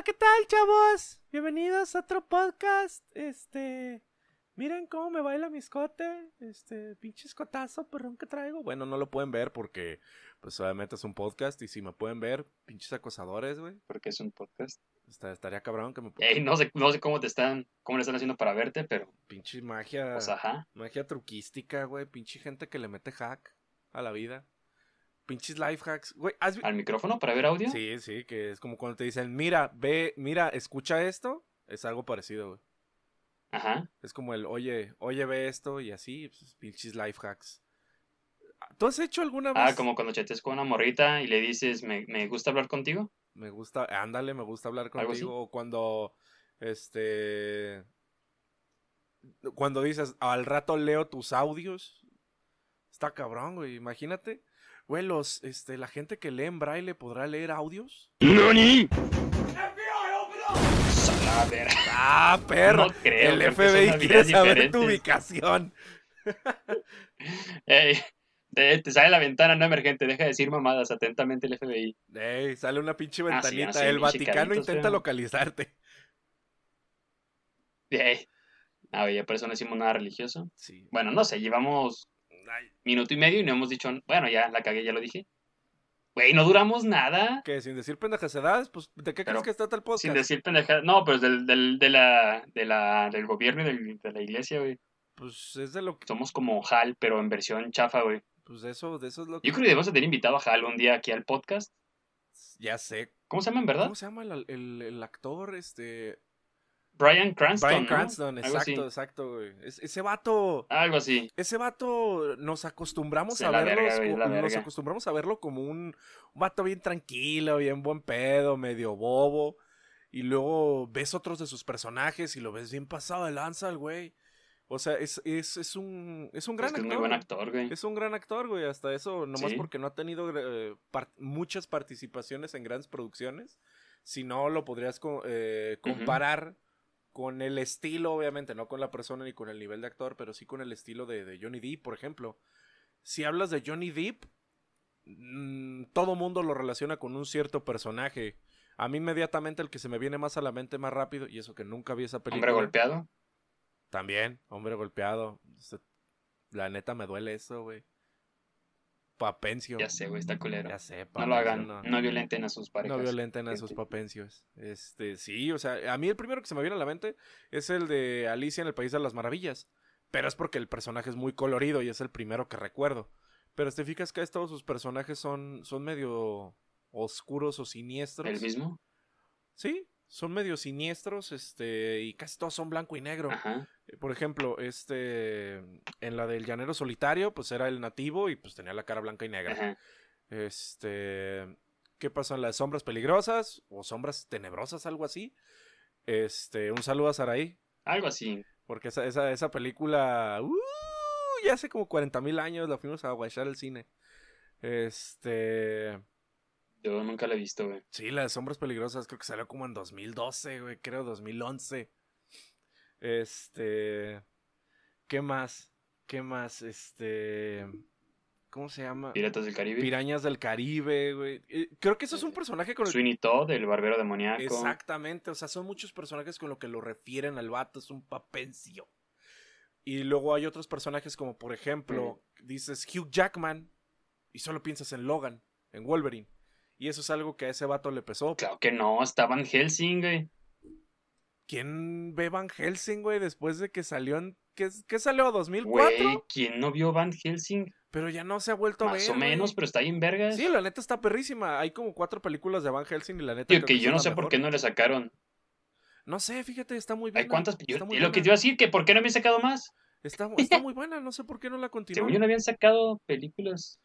Hola, ¿qué tal, chavos? Bienvenidos a otro podcast. Este. Miren cómo me baila mi escote. Este, pinche escotazo, perrón que traigo. Bueno, no lo pueden ver porque, pues, obviamente es un podcast. Y si me pueden ver, pinches acosadores, güey. Porque es un podcast. Está- estaría cabrón que me. Ey, no sé, no sé cómo te están, cómo le están haciendo para verte, pero, Pinche magia. pues ajá. Magia truquística, güey. Pinche gente que le mete hack a la vida. Pinches life hacks. Güey, ¿has vi- ¿Al micrófono para ver audio? Sí, sí, que es como cuando te dicen, mira, ve, mira, escucha esto. Es algo parecido, güey. Ajá. Es como el, oye, oye, ve esto y así, pues, pinches life hacks. ¿Tú has hecho alguna vez? Ah, como cuando chateas con una morrita y le dices, me, me gusta hablar contigo. Me gusta, ándale, me gusta hablar ¿Algo así? contigo. O cuando, este, cuando dices, al rato leo tus audios. Está cabrón, güey, imagínate. Güey, los, este, la gente que lee en braille podrá leer audios. A ver, Ah, perro. no creo. El FBI quiere saber tu ubicación. Ey, te, te sale la ventana no emergente, deja de decir mamadas, atentamente el FBI. Ey, sale una pinche Ah, sí, ventanita. el Vaticano intenta feo. localizarte. Ey. Ah, oye, por eso no decimos nada religioso. Sí. Bueno, no sé, llevamos minuto y medio y no hemos dicho, bueno, ya la cagué, ya lo dije. Güey, no duramos nada. que sin decir pendejadas, pues, ¿de qué Pero crees que está el podcast? Sin decir pendejadas. No, pues del, del, de la, de la, del gobierno y del- de la iglesia, güey. Pues es de lo que. Somos como HAL, pero en versión chafa, güey. Pues de eso, de eso es lo que. Yo creo que debemos de tener invitado a HAL un día aquí al podcast. Ya sé. ¿Cómo se llama en verdad? ¿Cómo se llama el, el- el actor? Este. Brian Cranston. Brian. Cranston, exacto, exacto, güey. Es- ese vato. Algo así. Ese vato nos acostumbramos Sí, a verlo. nos acostumbramos a verlo como un, un vato bien tranquilo, bien buen pedo, medio bobo. Y luego ves otros de sus personajes y lo ves bien pasado de lanza, el güey. O sea, es, es, es un. Es un gran Es que es actor. muy buen actor, güey. Es un gran actor, güey. Hasta eso, nomás Sí. porque no ha tenido eh, muchas participaciones en grandes producciones. Si no, lo podrías co- eh, comparar con el estilo, obviamente, no con la persona ni con el nivel de actor, pero sí con el estilo de, de Johnny Depp, por ejemplo. Si hablas de Johnny Depp, mm, todo mundo lo relaciona con un cierto personaje. A mí inmediatamente el que se me viene más a la mente más rápido, y eso que nunca vi esa película. Hombre golpeado. También, hombre golpeado. La neta me duele eso, güey. Papencio. Ya sé, güey, está culero. Ya sé, No lo Papencio, hagan. No, No violenten a sus parejas. no violenten a sus papencios. Este, sí, o sea, a mí el primero que se me viene a la mente es el de Alicia en el País de las Maravillas. Pero es porque el personaje es muy colorido y es el primero que recuerdo. Pero te fijas que todos sus personajes son, son medio oscuros o siniestros. ¿El mismo? Sí, son medio siniestros, este, y casi todos son blanco y negro. Ajá. Eh, Por ejemplo, este, en la del llanero solitario, pues era el nativo y pues tenía la cara blanca y negra. Ajá. Este, ¿qué pasó en las sombras peligrosas o sombras tenebrosas, algo así? Este, un saludo a Saraí, Algo así. porque esa, esa, esa película, uh, ya hace como 40 mil años la fuimos a guachar al cine. Este, Yo nunca la he visto, güey. sí, la de sombras peligrosas creo que salió como en 2012, güey, creo 2011. Este, ¿qué más? ¿Qué más? Este, ¿cómo se llama? Piratas del Caribe. Pirañas del Caribe, güey. Eh, Creo que eso es un personaje con el Sweeney Todd, el barbero demoníaco. Exactamente, o sea, son muchos personajes con lo que lo refieren al vato, es un papencio. Y luego hay otros personajes como, por ejemplo, dices Hugh Jackman y solo piensas en Logan, en Wolverine. Y eso es algo que a ese vato le pesó. Claro que no, estaba en Helsing, güey. ¿Quién ve Van Helsing, güey, después de que salió en... ¿Qué, qué salió? ¿2004? Güey, ¿quién no vio Van Helsing? Pero ya no se ha vuelto a ver, Más o menos, güey. pero está ahí en vergas. Sí, la neta está perrísima. Hay como cuatro películas de Van Helsing y la neta... Tío, que esa yo no sé por qué no le sacaron. No sé, fíjate, está muy buena. ¿Hay cuántas? Yo- está y lo que buena. iba a decir, que ¿por qué no habían sacado más? Está, está muy buena, no sé por qué no la Según continúan. yo no habían sacado películas.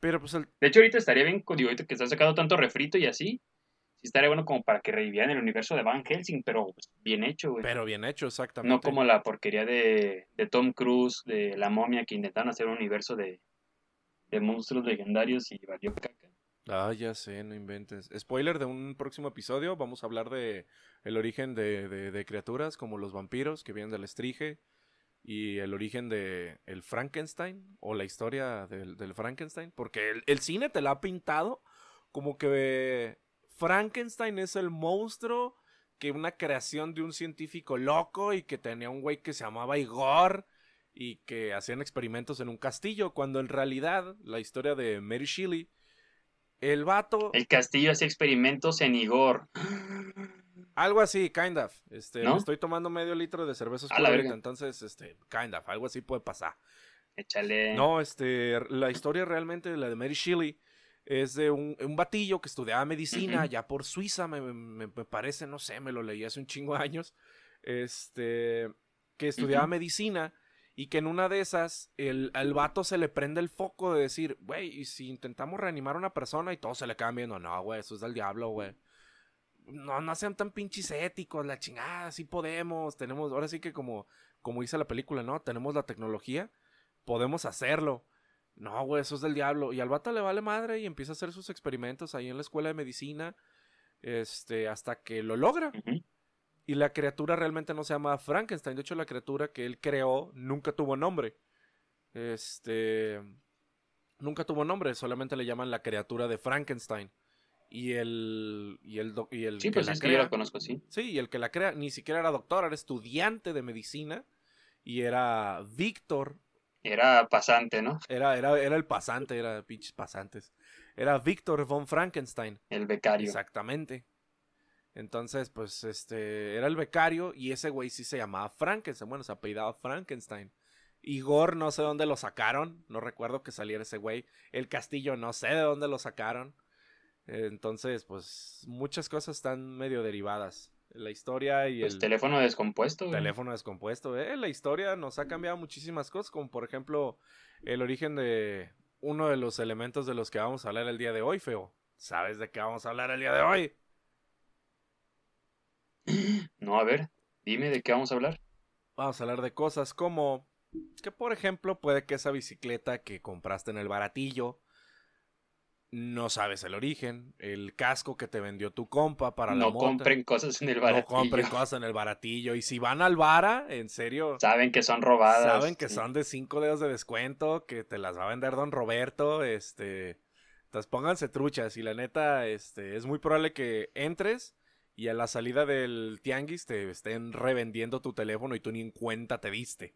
Pero pues el, De hecho, ahorita estaría bien, digo, ahorita que están sacando tanto refrito y así. Sí estaría bueno como para que revivieran el universo de Van Helsing, pero pues, bien hecho, güey. pero bien hecho, exactamente. No como la porquería de, de Tom Cruise, de La Momia, que intentaron hacer un universo de, de monstruos legendarios y valió caca. Ah, ya sé, no inventes. Spoiler de un próximo episodio, vamos a hablar de el origen de, de- de criaturas como los vampiros que vienen del estrige y el origen de el Frankenstein o la historia del, Frankenstein, porque el, cine te la ha pintado como que Frankenstein es el monstruo que una creación de un científico loco y que tenía un güey que se llamaba Igor y que hacían experimentos en un castillo, cuando en realidad la historia de Mary Shelley, el vato... El castillo hacía experimentos en Igor. Algo así, kind of. Este, estoy tomando medio litro de cerveza oscura entonces, este, kind of, algo así puede pasar. Échale. No, este, la historia realmente, la de Mary Shelley, es de un, un batillo que estudiaba medicina ya por Suiza, me, me, parece, no sé, me lo leí hace un chingo de años. Este, que estudiaba medicina y que en una de esas el, al vato se le prende el foco de decir, güey, ¿y si intentamos reanimar a una persona y todos se le quedan viendo? No, güey, eso es del diablo, güey. No, no sean tan pinches éticos, la chingada, sí podemos, tenemos, ahora sí que como, como dice la película, ¿no? Tenemos la tecnología, podemos hacerlo. No, güey, eso es del diablo. Y al vato le vale madre y empieza a hacer sus experimentos ahí en la escuela de medicina, este, hasta que lo logra. Y la criatura realmente no se llama Frankenstein. De hecho, la criatura que él creó nunca tuvo nombre. Este. Nunca tuvo nombre, solamente le llaman la criatura de Frankenstein. Y el. Y el, y el sí, pues es que yo la conozco, sí. Sí, y el que la crea ni siquiera era doctor, era estudiante de medicina. Y era Víctor. Era pasante, ¿no? Era, era, era el pasante, era pinches pasantes. Era Víctor von Frankenstein. El becario. Exactamente. Entonces, pues, este, era el becario y ese güey sí se llamaba Frankenstein. Bueno, se apellidaba Frankenstein. Igor, no sé dónde lo sacaron. No recuerdo que saliera ese güey. El castillo, no sé de dónde lo sacaron. Entonces, pues, muchas cosas están medio derivadas. La historia y pues, el... teléfono descompuesto. Teléfono descompuesto. Eh, la historia nos ha cambiado muchísimas cosas, como por ejemplo el origen de uno de los elementos de los que vamos a hablar el día de hoy, Feo. ¿Sabes de qué vamos a hablar el día de hoy? No, a ver, dime de qué vamos a hablar. Vamos a hablar de cosas como que, por ejemplo, puede que esa bicicleta que compraste en el baratillo no sabes el origen, el casco que te vendió tu compa para no la moto. No compren cosas en el baratillo. No compren cosas en el baratillo. Y si van al vara, en serio. Saben que son robadas. Saben que son de cinco dedos de descuento, que te las va a vender don Roberto. Este. Entonces pónganse truchas. Y la neta, este, es muy probable que entres y a la salida del tianguis te estén revendiendo tu teléfono y tú ni en cuenta te diste.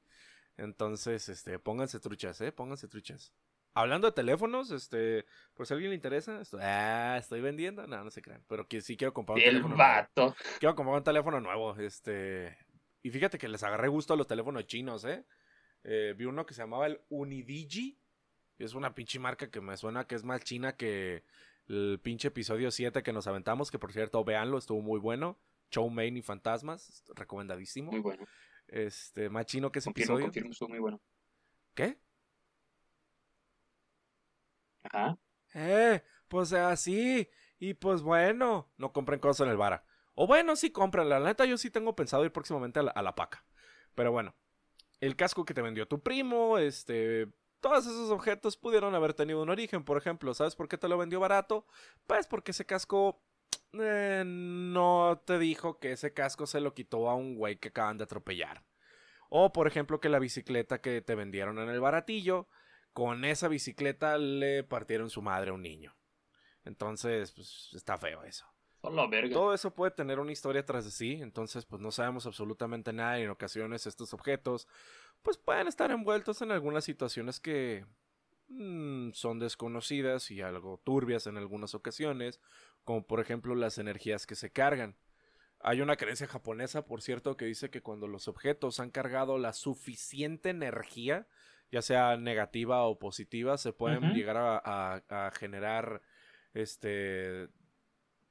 Entonces, este, pónganse truchas, eh, pónganse truchas. Hablando de teléfonos, este, por si a alguien le interesa, estoy, ah, estoy vendiendo, no, no se crean, pero que sí quiero comprar un teléfono vato. Quiero comprar un teléfono nuevo, este, y fíjate que les agarré gusto a los teléfonos chinos, eh. eh vi uno que se llamaba el Unidigi, es una pinche marca que me suena que es más china que el pinche episodio 7 que nos aventamos, que por cierto, véanlo, estuvo muy bueno. Chow Main y Fantasmas, recomendadísimo. Muy bueno. Este, más chino que ese episodio. Confirmo, estuvo muy bueno. ¿Qué? Eh, pues así. Y pues bueno, no compren cosas en el vara. O bueno, sí compren. La neta, yo sí tengo pensado ir próximamente a la, a la paca. Pero bueno, el casco que te vendió tu primo, este, todos esos objetos pudieron haber tenido un origen. Por ejemplo, ¿sabes por qué te lo vendió barato? Pues porque ese casco eh, no te dijo que ese casco se lo quitó a un güey que acaban de atropellar. O por ejemplo que la bicicleta que te vendieron en el baratillo, con esa bicicleta le partieron su madre a un niño. Entonces, pues está feo eso. Todo eso puede tener una historia tras de sí, entonces pues no sabemos absolutamente nada y en ocasiones estos objetos pues pueden estar envueltos en algunas situaciones que mm, son desconocidas y algo turbias en algunas ocasiones, como por ejemplo las energías que se cargan. Hay una creencia japonesa, por cierto, que dice que cuando los objetos han cargado la suficiente energía, ya sea negativa o positiva, se pueden llegar a, a, generar este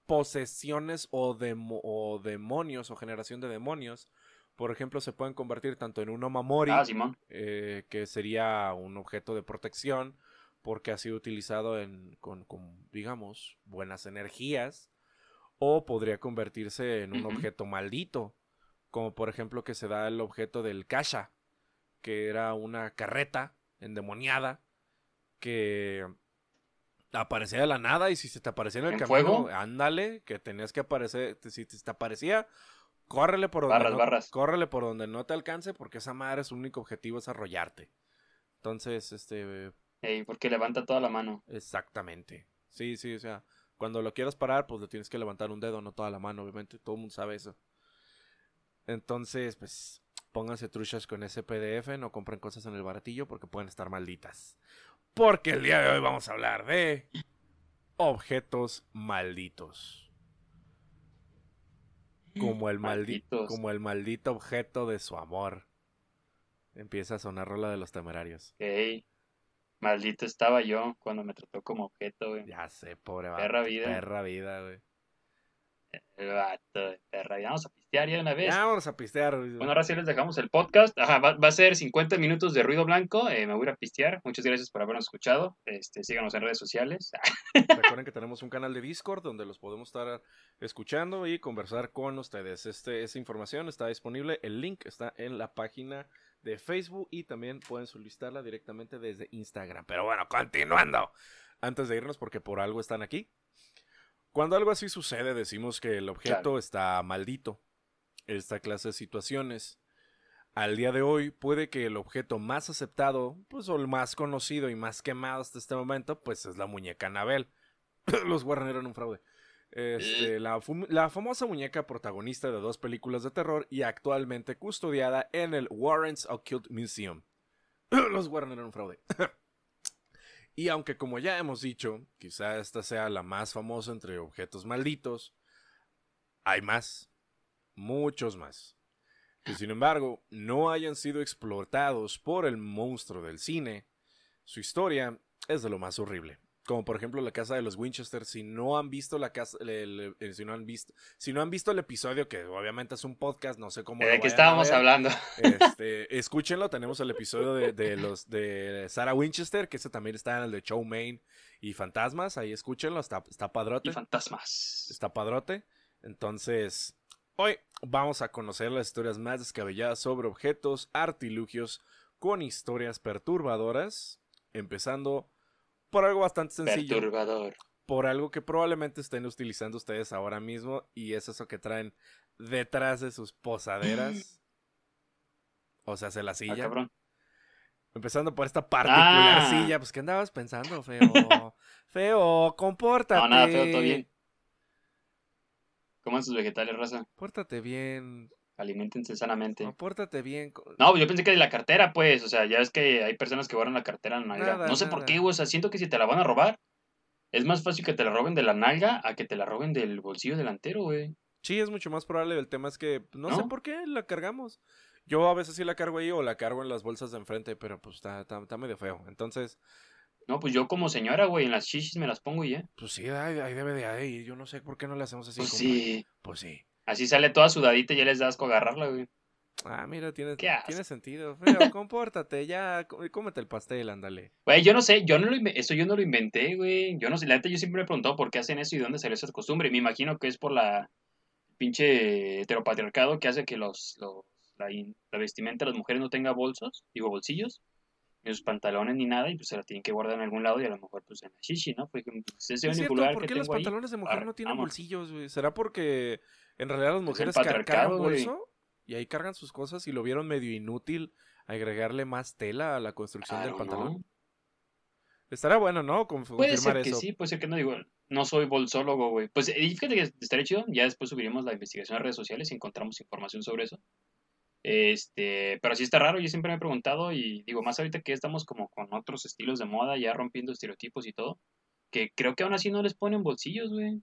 posesiones o, o demonios o generación de demonios. Por ejemplo, se pueden convertir tanto en un Omamori, ah, eh, que sería un objeto de protección, porque ha sido utilizado en, con, digamos, buenas energías, o podría convertirse en un objeto maldito, como por ejemplo que se da el objeto del Kasha, que era una carreta endemoniada que aparecía de la nada y si se te aparecía en el camino, ándale, que tenías que aparecer, si te aparecía Córrele por donde no, por donde no te alcance porque esa madre su único objetivo es arrollarte. Entonces, este porque levanta toda la mano. Exactamente. Sí, sí, o sea, Cuando lo quieras parar, pues le tienes que levantar un dedo, no toda la mano, obviamente. Todo el mundo sabe eso. Entonces, pues, pónganse truchas con ese PDF, no compren cosas en el baratillo porque pueden estar malditas. Porque el día de hoy vamos a hablar de objetos malditos. Como el, maldito, como el maldito objeto de su amor. Empieza a sonar rola de los temerarios. Ok. Maldito estaba yo cuando me trató como objeto, güey. Ya sé, pobre Perra vida. Perra vida, güey. El vato de perra. Ya vamos a pistear ya una vez. Ya vamos a pistear. Bueno, ahora sí les dejamos el podcast. Ajá, va, va a ser 50 minutos de ruido blanco. Eh, me voy a pistear. Muchas gracias por habernos escuchado. Este, síganos en redes sociales. Recuerden que tenemos un canal de Discord donde los podemos estar escuchando y conversar con ustedes. Este, esta información está disponible. El link está en la página de Facebook y también pueden solicitarla directamente desde Instagram. Pero bueno, continuando. Antes de irnos, porque por algo están aquí. Cuando algo así sucede, decimos que el objeto Claro. está maldito. Esta clase de situaciones. Al día de hoy, puede que el objeto más aceptado, pues o el más conocido y más quemado hasta este momento, pues es la muñeca Anabel. Los Warren eran un fraude. Este, la, la famosa muñeca protagonista de dos películas de terror y actualmente custodiada en el Warren's Occult Museum. Los Warren eran un fraude. y aunque como ya hemos dicho, quizá esta sea la más famosa entre objetos malditos, hay más, muchos más, que sin embargo no hayan sido explotados por el monstruo del cine. Su historia es de lo más horrible. Como por ejemplo la casa de los Winchester. Si no han visto la casa, el- el- si no han visto, si no han visto el episodio que obviamente es un podcast, no sé cómo. ¿De vayan a estábamos ver, hablando? este, escúchenlo, tenemos el episodio de, de los de Sarah Winchester, que ese también está en el de Show Main y Fantasmas, ahí escúchenlo, está, está padrote. Y fantasmas. Está padrote. Entonces, hoy vamos a conocer las historias más descabelladas sobre objetos, artilugios, con historias perturbadoras, empezando por algo bastante sencillo, Perturbador. por algo que probablemente estén utilizando ustedes ahora mismo, y es eso que traen detrás de sus posaderas. O sea, se la Ah, silla. cabrón. Empezando por esta particular Ah. silla, pues ¿qué andabas pensando, feo? feo, compórtate. No, nada, feo, todo bien. Coman sus vegetales, raza. Pórtate bien, Aliméntense sanamente. no, pórtate bien. No, yo pensé que de la cartera, pues. O sea, ya es que hay personas que guardan la cartera en la nalga. Nada, no sé por qué, güey. O sea, siento que si te la van a robar, es más fácil que te la roben de la nalga a que te la roben del bolsillo delantero, güey. Sí, es mucho más probable. El tema es que pues, no, sé por qué la cargamos. Yo a veces sí la cargo ahí o la cargo en las bolsas de enfrente, pero pues está, está, está medio feo. Entonces, No, pues yo como señora, güey, en las chichis me las pongo y ya. pues sí, ahí, ahí debe de ahí. Yo no sé por qué no le hacemos así. Pues compa. sí. Pues sí. Así sale toda sudadita y ya les das con agarrarla, güey. Ah, mira, tiene, Qué asco. tiene sentido. Feo, compórtate, ya, có- cómete el pastel, ándale. Güey, yo no sé, yo no lo eso yo no lo inventé, güey. Yo no sé, la neta yo siempre me he preguntado por qué hacen eso y de dónde salió esa costumbre. Me imagino que es por la pinche heteropatriarcado que hace que los, los la, in- la vestimenta de las mujeres no tenga bolsos, digo bolsillos, ni sus pantalones ni nada, y pues se la tienen que guardar en algún lado y a lo mejor pues en la shishi, ¿no? Porque pues, ese Es cierto, ¿por qué los ahí, pantalones de mujer arre, no tienen bolsillos, güey? ¿Será porque en realidad las mujeres car- cargan bolso y ahí cargan sus cosas y lo vieron medio inútil agregarle más tela a la construcción del pantalón? ¿no? Estará bueno, ¿no? Conf- Puede confirmar ser que eso. sí, puede ser que no, digo, no soy bolsólogo, güey. Pues eh, fíjate que estaría chido, ya después subiremos la investigación a redes sociales y encontramos información sobre eso. Este, pero sí está raro, yo siempre me he preguntado y digo, más ahorita que estamos como con otros estilos de moda, ya rompiendo estereotipos y todo, que creo que aún así no les ponen bolsillos, güey.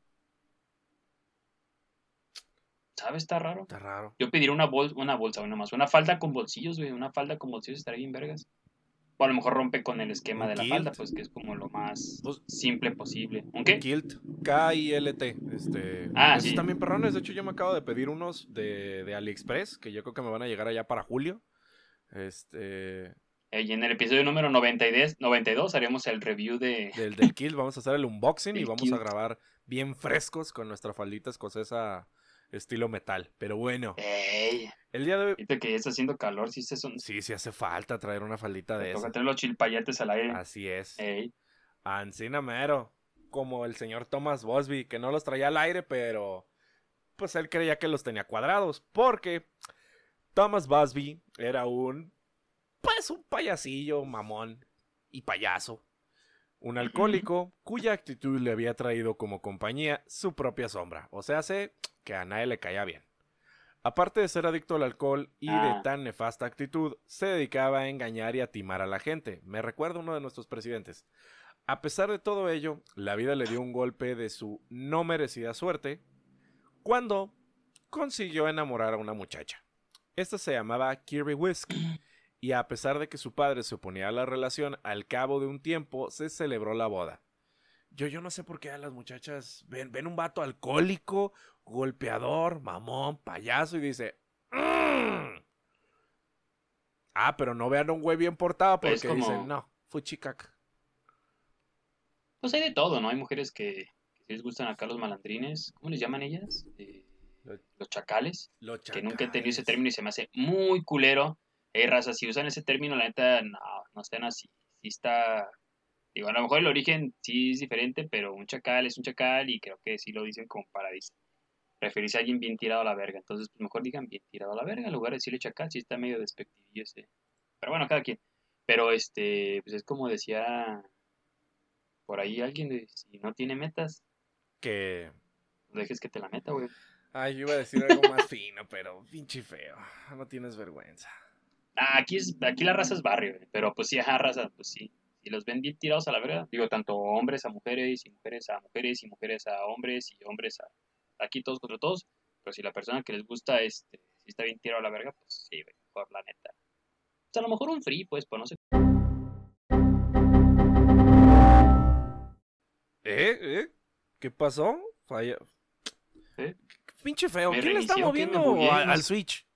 ¿Sabes? Está raro. Está raro. Yo pediría una, bol una bolsa, una más, una falda con bolsillos, güey, una falda con bolsillos estaría bien vergas. O a lo mejor rompe con el esquema Un de la kilt. falda, pues que es como lo más Pues- simple posible. ¿Un qué? Kilt. K-I-L-T. Este, Ah, esos sí. también perrones. De hecho, yo me acabo de pedir unos de, de AliExpress, que yo creo que me van a llegar allá para julio. Este, y en el episodio número 92, 92 haremos el review de... del, del Kilt. Vamos a hacer el unboxing y vamos a grabar bien frescos con nuestra faldita escocesa estilo metal. Pero bueno, Ey, el día de hoy... que ya está haciendo calor, sí se son... Sí, sí hace falta traer una faldita de Toca esa. tener los chilpayates al aire. Así es. Ey, Ancina mero. Como el señor Thomas Bosby, que no los traía al aire, pero pues él creía que los tenía cuadrados. Porque Thomas Busby era un, pues un payasillo, mamón y payaso. Un alcohólico cuya actitud le había traído como compañía su propia sombra. O sea, sé que a nadie le caía bien. Aparte de ser adicto al alcohol y de Ah. tan nefasta actitud, se dedicaba a engañar y a timar a la gente. Me recuerda uno de nuestros presidentes. A pesar de todo ello, la vida le dio un golpe de su no merecida suerte cuando consiguió enamorar a una muchacha. Esta se llamaba Kirby Whisk y a pesar de que su padre se oponía a la relación, al cabo de un tiempo se celebró la boda. Yo, yo no sé por qué a las muchachas ven, ven un vato alcohólico, golpeador, mamón, payaso y dice... "Mm". Ah, pero no vean a un güey bien portado porque Pues como- dicen, no, fue chicaca. Pues hay de todo, ¿no? Hay mujeres que, que les gustan acá los malandrines. ¿Cómo les llaman ellas? Eh, los chacales. Lo Que nunca he entendido ese chacales. término y se me hace muy culero. Hey, raza, si usan ese término, la neta, no, no estén así. Sí está... Digo, a lo mejor el origen sí es diferente, pero un chacal es un chacal y creo que sí lo dicen como para referirse a alguien bien tirado a la verga. Entonces, pues mejor digan bien tirado a la verga en lugar de decirle chacal, sí está medio despectivo ese. Pero bueno, cada quien. Pero este, pues es como decía por ahí alguien, si no tiene metas, Que... no dejes que te la meta, güey. Ay, yo iba a decir algo más fino, pero pinche feo. No tienes vergüenza. Ah, aquí, es, aquí la raza es barrio, güey, pero pues sí, ajá, raza, pues sí. Si los ven bien tirados a la verga, digo, tanto hombres a mujeres, y mujeres a mujeres, y mujeres a hombres, y hombres a... Aquí todos contra todos, pero si la persona que les gusta, este, si está bien tirado a la verga, pues sí, güey, mejor la neta. O sea, a lo mejor un free, pues, pues no sé. ¿Eh? ¿Eh? ¿Qué pasó? Falla. ¿Eh? Pinche feo. Me ¿Quién le está moviendo al sé. Switch?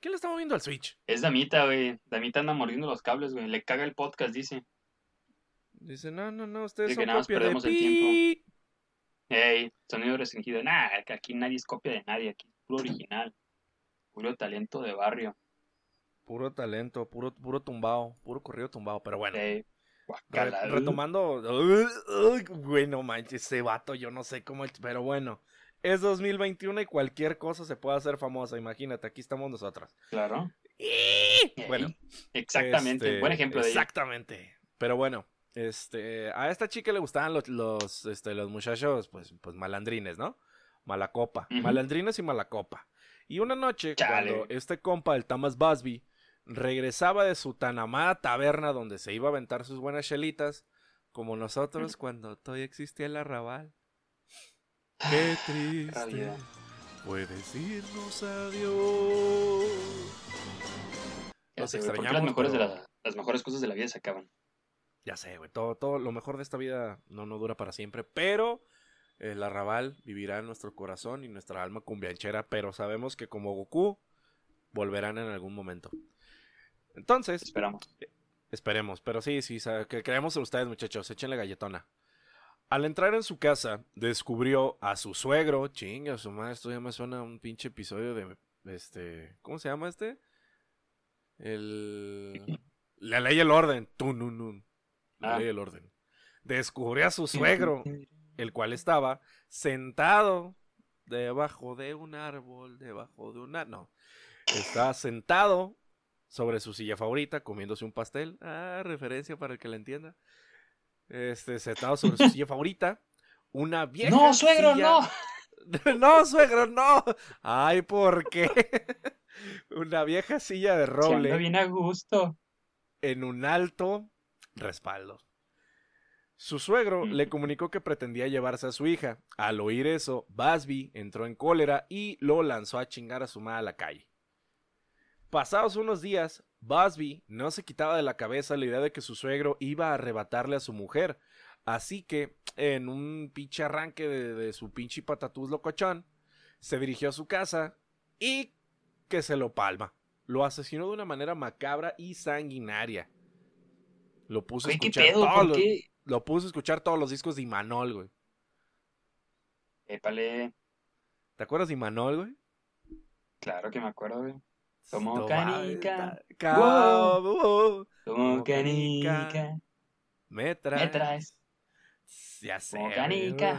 ¿Quién le está moviendo al Switch? Es Damita, güey. Damita anda mordiendo los cables, güey. Le caga el podcast, dice. Dice, no, no, no, ustedes que son nada más copia de perdemos el pi. Ey, sonido restringido. Nah, aquí nadie es copia de nadie. Aquí es puro original. Puro talento de barrio. Puro talento, puro, puro tumbado, puro corrido tumbado, pero bueno. Re- retomando, Uy, güey, no manches, ese vato, yo no sé cómo, pero bueno, es 2021 y cualquier cosa se puede hacer famosa, imagínate, aquí estamos nosotros. Claro. Bueno, Exactamente. este, Buen ejemplo de. Exactamente. Pero bueno, este, a esta chica le gustaban los, los, este, los muchachos, pues, pues malandrines, ¿no? Malacopa, malandrines y malacopa. Y una noche, Chale. cuando este compa, el Thomas Busby, regresaba de su tan amada taberna donde se iba a aventar sus buenas chelitas, como nosotros cuando todavía existía el arrabal. Qué triste Rabia. fue decirnos adiós. Ya Los sé, güey, ¿por qué extrañamos, las mejores, de pero- la- las mejores cosas de la vida se acaban. Ya sé, güey, todo, todo lo mejor de esta vida no, no dura para siempre, pero el arrabal vivirá en nuestro corazón y nuestra alma cumbianchera, pero sabemos que como Goku volverán en algún momento. Entonces, Esperamos. esperemos, pero sí, sí, que creemos en ustedes, muchachos, échenle galletona. Al entrar en su casa, descubrió a su suegro, chinga, su madre, esto ya me suena a un pinche episodio de, este, ¿cómo se llama este? El... La ley y el orden, tununun. La Ah. ley orden. Descubrió a su suegro, el cual estaba sentado debajo de un árbol, debajo de una... No, estaba sentado sobre su silla favorita, comiéndose un pastel. Ah, referencia para el que la entienda. Este, sentado sobre su silla favorita. Una vieja No, suegro, silla- no. no, suegro, no. Ay, ¿por qué? Una vieja silla de Se anda roble bien a gusto. en un alto respaldo. Su suegro le comunicó que pretendía llevarse a su hija. Al oír eso, Busby entró en cólera y lo lanzó a chingar a su madre a la calle. Pasados unos días, Busby no se quitaba de la cabeza la idea de que su suegro iba a arrebatarle a su mujer. Así que, en un pinche arranque de, de su pinche patatús locochón, se dirigió a su casa y que se lo palma. Lo asesinó de una manera macabra y sanguinaria. Lo puso a Güey, ¿qué escuchar pedo? todos ¿Por los- lo puso a escuchar todos los discos de Imanol, güey. Épale. ¿Te acuerdas de Imanol, güey? Claro que me acuerdo, güey. Como No canica. Como Como canica. canica. me traes. Me traes. Ya sé. Como güey, canica.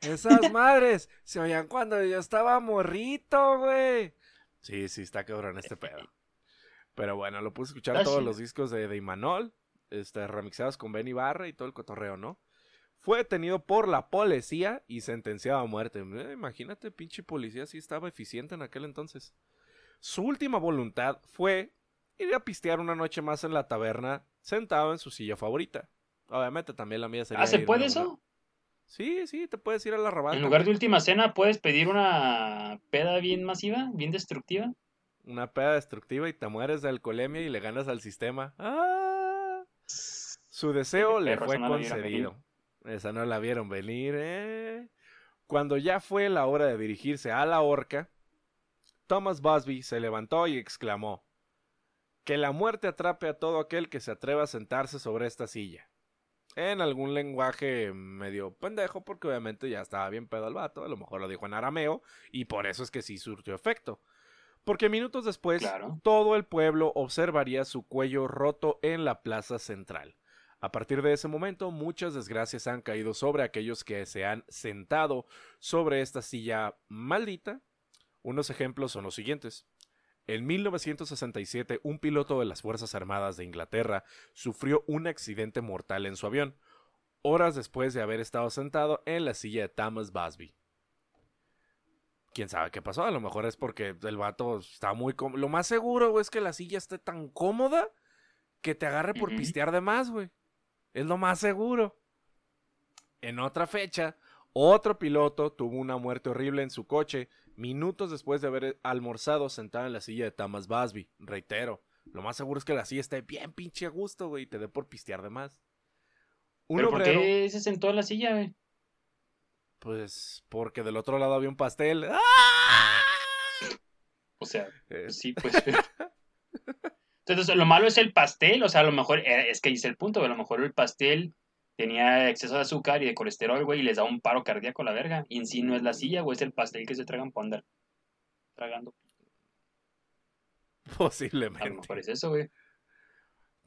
güey. Esas madres se oían cuando yo estaba morrito, güey. Sí, sí, está cabrón este pedo. Pero bueno, lo puse a escuchar todos los discos de, de Imanol. Este, remixadas con Benny Barra y todo el cotorreo, ¿no? Fue detenido por la policía y sentenciado a muerte. Eh, imagínate, pinche policía, sí estaba eficiente en aquel entonces. Su última voluntad fue ir a pistear una noche más en la taberna, sentado en su silla favorita. Obviamente también la mía sería. ¿Ah, se puede eso? Sí, sí, te puedes ir a la rabata. En lugar de última cena, puedes pedir una peda bien masiva, bien destructiva. Una peda destructiva y te mueres de alcoholemia y le ganas al sistema. ¡Ah! Su deseo le fue concedido. Esa no la vieron venir, ¿eh? Cuando ya fue la hora de dirigirse a la horca, Thomas Busby se levantó y exclamó: Que la muerte atrape a todo aquel que se atreva a sentarse sobre esta silla. En algún lenguaje medio pendejo, porque obviamente ya estaba bien pedo el vato, a lo mejor lo dijo en arameo, y por eso es que sí surtió efecto. Porque minutos después, todo el pueblo observaría su cuello roto en la plaza central. A partir de ese momento, muchas desgracias han caído sobre aquellos que se han sentado sobre esta silla maldita. Unos ejemplos son los siguientes. En 1967, un piloto de las Fuerzas Armadas de Inglaterra sufrió un accidente mortal en su avión, horas después de haber estado sentado en la silla de Thomas Busby. Quién sabe qué pasó, a lo mejor es porque el vato está muy cómodo. Lo más seguro, es que la silla esté tan cómoda que te agarre por pistear de más, güey. Es lo más seguro. En otra fecha, otro piloto tuvo una muerte horrible en su coche minutos después de haber almorzado sentado en la silla de Thomas Busby. Reitero, lo más seguro es que la silla esté bien pinche a gusto, güey, y te dé por pistear de más. ¿Pero por qué se sentó en la silla, güey? Pues porque del otro lado había un pastel. O sea, eh. sí, pues. Entonces, lo malo es el pastel, o sea, a lo mejor, eh, es que dice el punto, a lo mejor el pastel tenía exceso de azúcar y de colesterol, güey, y les da un paro cardíaco a la verga. Y en sí no es la silla, güey, es el pastel que se tragan por andar tragando. Posiblemente. A lo mejor es eso, güey.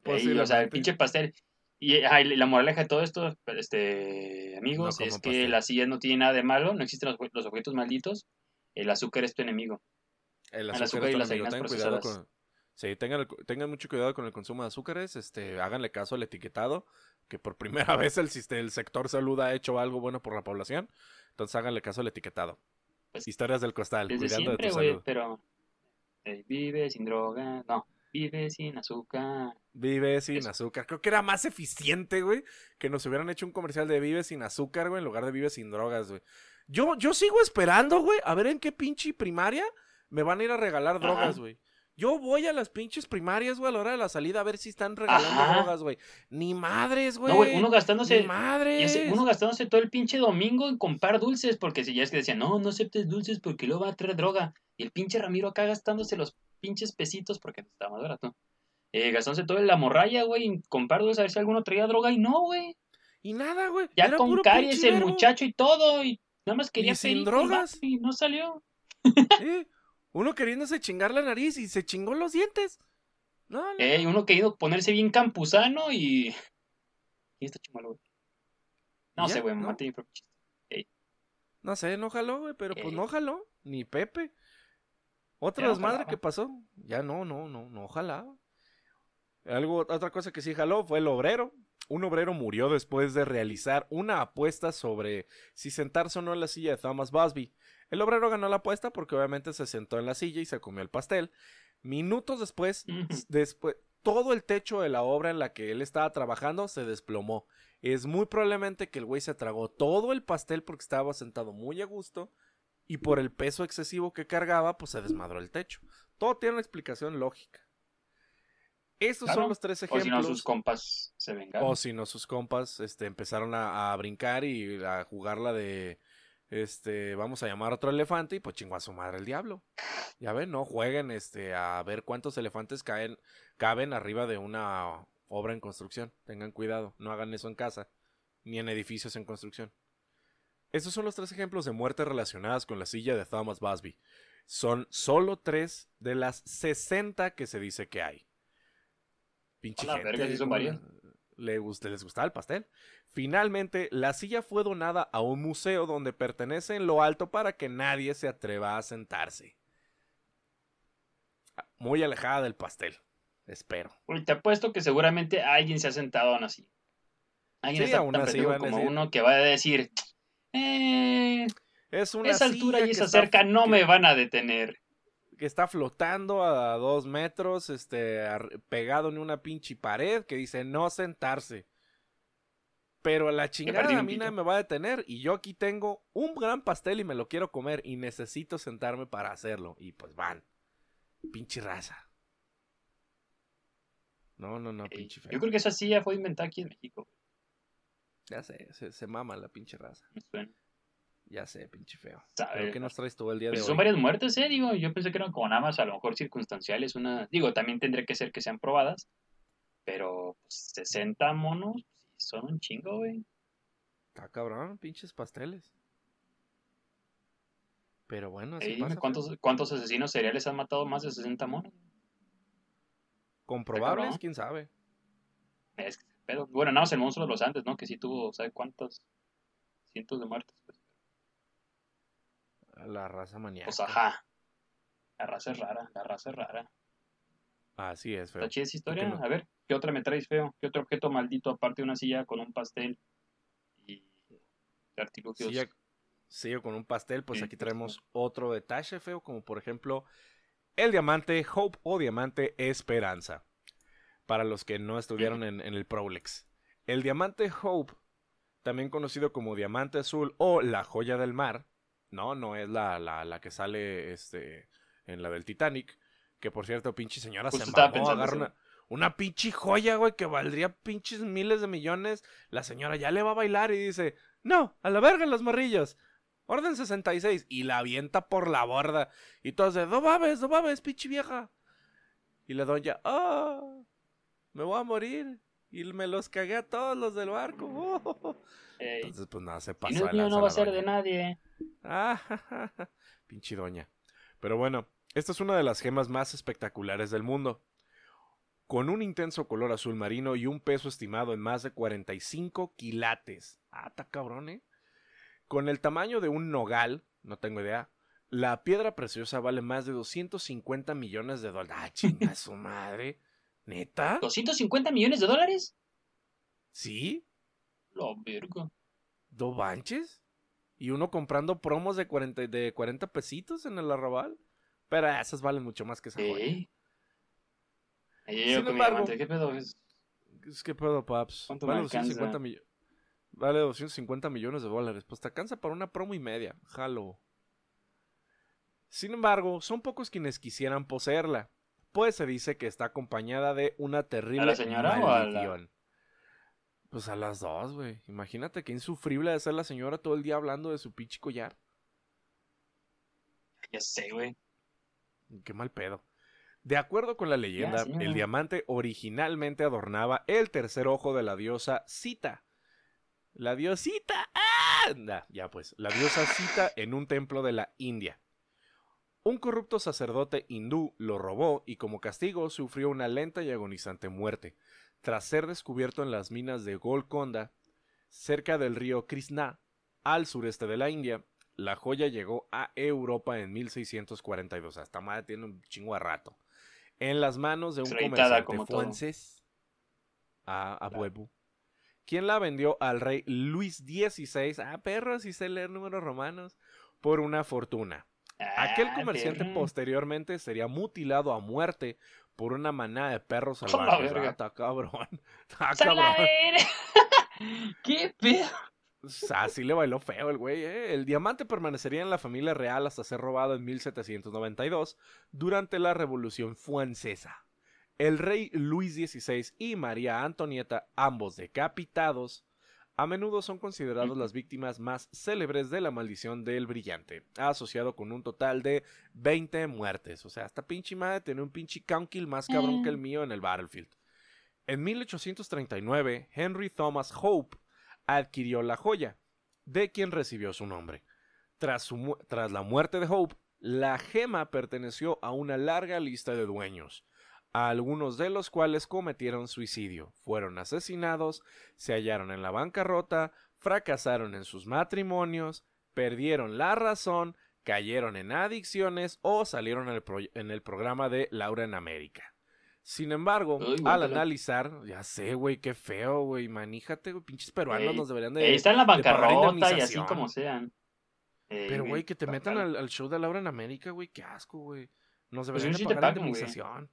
o sea, el pinche pastel. Y la moraleja de todo esto, este, amigos, es que la silla no tiene nada de malo, no existen los, objetos malditos. El azúcar es tu enemigo. El azúcar, y las harinas procesadas. Sí, tengan, tengan mucho cuidado con el consumo de azúcares, este, háganle caso al etiquetado, que por primera vez el, el sector salud ha hecho algo bueno por la población, entonces háganle caso al etiquetado. Pues, Historias del costal, cuidando de tu salud. pero eh, vive sin droga, no, vive sin azúcar. Vive sin azúcar. Creo que era más eficiente, güey, que nos hubieran hecho un comercial de vive sin azúcar, güey, en lugar de vive sin drogas, güey. Yo, yo sigo esperando, güey, a ver en qué pinche primaria me van a ir a regalar drogas, güey. Yo voy a las pinches primarias, güey, a la hora de la salida a ver si están regalando drogas, güey. Ni madres, güey. No, güey, uno gastándose. Ni madres. uno gastándose todo el pinche domingo en comprar dulces, porque si ya es que decían, no, no aceptes dulces porque luego va a traer droga. Y el pinche Ramiro acá gastándose los pinches pesitos porque estaba más barato. Eh, gastándose todo en la morralla, güey, en comprar dulces a ver si alguno traía droga y no, güey. Y nada, güey. Ya con caries el muchacho y todo, y nada más quería ¿Y sin drogas. Y no salió. Sí. Uno queriéndose chingar la nariz y se chingó los dientes. No, no. Eh, uno queriendo ponerse bien campusano y. ¿Quién está chingando, güey? No sé, güey, ¿no? No sé, no jaló, güey, pero pues no jaló. Ni Pepe. Otra desmadre que pasó. Ya no, no, no, no jalaba. Algo, otra cosa que sí jaló fue el obrero. Un obrero murió después de realizar una apuesta sobre si sentarse o no en la silla de Thomas Busby. El obrero ganó la apuesta porque obviamente se sentó en la silla y se comió el pastel. Minutos después, después, todo el techo de la obra en la que él estaba trabajando se desplomó. Es muy probablemente que el güey se tragó todo el pastel porque estaba sentado muy a gusto y por el peso excesivo que cargaba, pues se desmadró el techo. Todo tiene una explicación lógica. Estos son los tres ejemplos. O si no, sus compas se vengaron. O si no, sus compas este, empezaron a, a brincar y a jugarla de este, vamos a llamar a otro elefante y pues chingó a su madre el diablo. Ya ven, no jueguen este, a ver cuántos elefantes caen, caben arriba de una obra en construcción. Tengan cuidado, no hagan eso en casa, ni en edificios en construcción. Estos son los tres ejemplos de muertes relacionadas con la silla de Thomas Busby. Son solo tres de las 60 que se dice que hay. Pinche gente. Le les gustaba el pastel. Finalmente, la silla fue donada a un museo donde pertenece en lo alto para que nadie se atreva a sentarse. Muy alejada del pastel. Espero. Te apuesto que seguramente alguien se ha sentado aún así. Alguien está tan pendejo como uno que va a decir, eh, es una esa altura y esa cerca no me van a detener. Que está flotando a dos metros, este, pegado en una pinche pared que dice no sentarse. Pero la chingada a mí nadie me va a detener. Y yo aquí tengo un gran pastel y me lo quiero comer. Y necesito sentarme para hacerlo. Y pues van. Pinche raza. No, no, no, pinche feo. Yo creo que esa silla fue inventada aquí en México. Ya sé, se, mama la pinche raza. Ya sé, pinche feo. ¿Pero qué nos traes todo el día pues de son varias muertes, eh, digo. Yo pensé que eran como nada más a lo mejor circunstanciales. Una... Digo, también tendría que ser que sean probadas. Pero pues, 60 monos, son un chingo, güey. Está cabrón, pinches pasteles. Pero bueno, así pasa, ¿cuántos, ¿cuántos asesinos seriales han matado más de 60 monos? ¿Comprobables? ¿Quién sabe? Es pero, bueno, nada más el monstruo de los Andes, ¿no? Que sí tuvo, ¿sabe cuántos? Cientos de muertes. Pues. La raza maníaca. Pues ajá. La raza es rara, la raza es rara. Así es, feo. ¿Está chida esa historia? A ver, ¿qué otra me traes, feo? ¿Qué otro objeto maldito aparte de una silla con un pastel y artilugios? Silla, silla con un pastel, pues aquí traemos otro detalle, feo, como por ejemplo el diamante Hope o diamante Esperanza. Para los que no estudiaron en, el Prolex. El diamante Hope, también conocido como diamante azul o la joya del mar, no, no es la, la, la que sale este, en la del Titanic, que por cierto, pinche señora se mamó, agarra una, una pinche joya, güey, que valdría pinches miles de millones. La señora ya le va a bailar y dice, no, a la verga los morrillos. Orden 66. Y la avienta por la borda. Y todos de, no mames, no mames, pinche vieja. Y la doña, ah, me voy a morir. Y me los cagué a todos los del barco. Entonces, pues nada, se pasó. Y no, no va a ser de nadie. Ah, pinche doña. Pero bueno, esta es una de las gemas más espectaculares del mundo. Con un intenso color azul marino y un peso estimado en más de 45 quilates. Ah, está cabrón, ¿eh? Con el tamaño de un nogal, no tengo idea, la piedra preciosa vale más de 250 millones de dólares. Ah, chinga su madre. ¿Neta? ¿250 millones de dólares? ¿Sí? Lo verga. ¿Dos banches? ¿Y uno comprando promos de 40, de 40 pesitos en el arrabal? Pero esas valen mucho más que esa ¿Eh? Sin embargo, ¿qué pedo es? ¿Qué pedo, paps? Vale 250, millones. vale 250 millones de dólares. Pues te alcanza para una promo y media. Jalo. Sin embargo, son pocos quienes quisieran poseerla. Pues se dice que está acompañada de una terrible ¿A la señora maldición. Pues a las dos, güey. Imagínate qué insufrible de ser la señora todo el día hablando de su pinche collar. Ya sé, güey. Qué mal pedo. De acuerdo con la leyenda, el diamante originalmente adornaba el tercer ojo de la diosa Sita. La diosita. ¡Ah! ya pues, la diosa Sita en un templo de la India. Un corrupto sacerdote hindú lo robó y como castigo sufrió una lenta y agonizante muerte, tras ser descubierto en las minas de Golconda, cerca del río Krishna, al sureste de la India, la joya llegó a Europa en 1642. Hasta madre tiene un chingo de rato. En las manos de un comerciante francés a, a quien la vendió al rey Luis XVI, ah, perros, y sé leer números romanos, por una fortuna. Aquel ah, comerciante posteriormente sería mutilado a muerte por una manada de perros salvajes. Ah, está cabrón. Está cabrón. ¿Qué pedo? Así le bailó feo el güey, ¿eh? El diamante permanecería en la familia real hasta ser robado en 1792 durante la Revolución Francesa. El rey Luis XVI y María Antonieta, ambos decapitados, a menudo son considerados las víctimas más célebres de la maldición del brillante, asociado con un total de 20 muertes. O sea, esta pinche madre tiene un pinche count kill más cabrón que el mío en el Battlefield. En 1839, Henry Thomas Hope adquirió la joya, de quien recibió su nombre. Tras, tras la muerte de Hope, la gema perteneció a una larga lista de dueños, algunos de los cuales cometieron suicidio, fueron asesinados, se hallaron en la bancarrota, fracasaron en sus matrimonios, perdieron la razón, cayeron en adicciones o salieron en el, en el programa de Laura en América. Sin embargo, Uy, al analizar, ya sé, güey, qué feo, güey, maníjate, güey, pinches peruanos Ey, nos deberían Eh, de... está en la bancarrota y así como sean. Eh, Pero, güey, que te metan al, al show de Laura en América, güey, qué asco, güey. Nos Pues deberían de pagar güey. indemnización.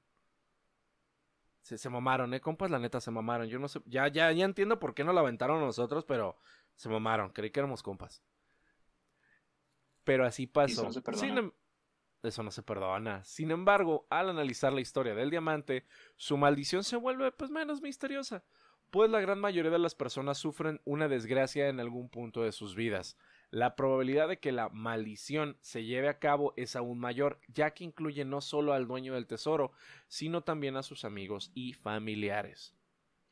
Se, se mamaron, eh, compas, la neta, se mamaron. Yo no sé, ya, ya, ya entiendo por qué no la aventaron a nosotros, pero se mamaron, creí que éramos compas. Pero así pasó. no se perdona. Sin em- Eso no se perdona. Sin embargo, al analizar la historia del diamante, su maldición se vuelve pues menos misteriosa, pues la gran mayoría de las personas sufren una desgracia en algún punto de sus vidas. La probabilidad de que la maldición se lleve a cabo es aún mayor, ya que incluye no solo al dueño del tesoro, sino también a sus amigos y familiares.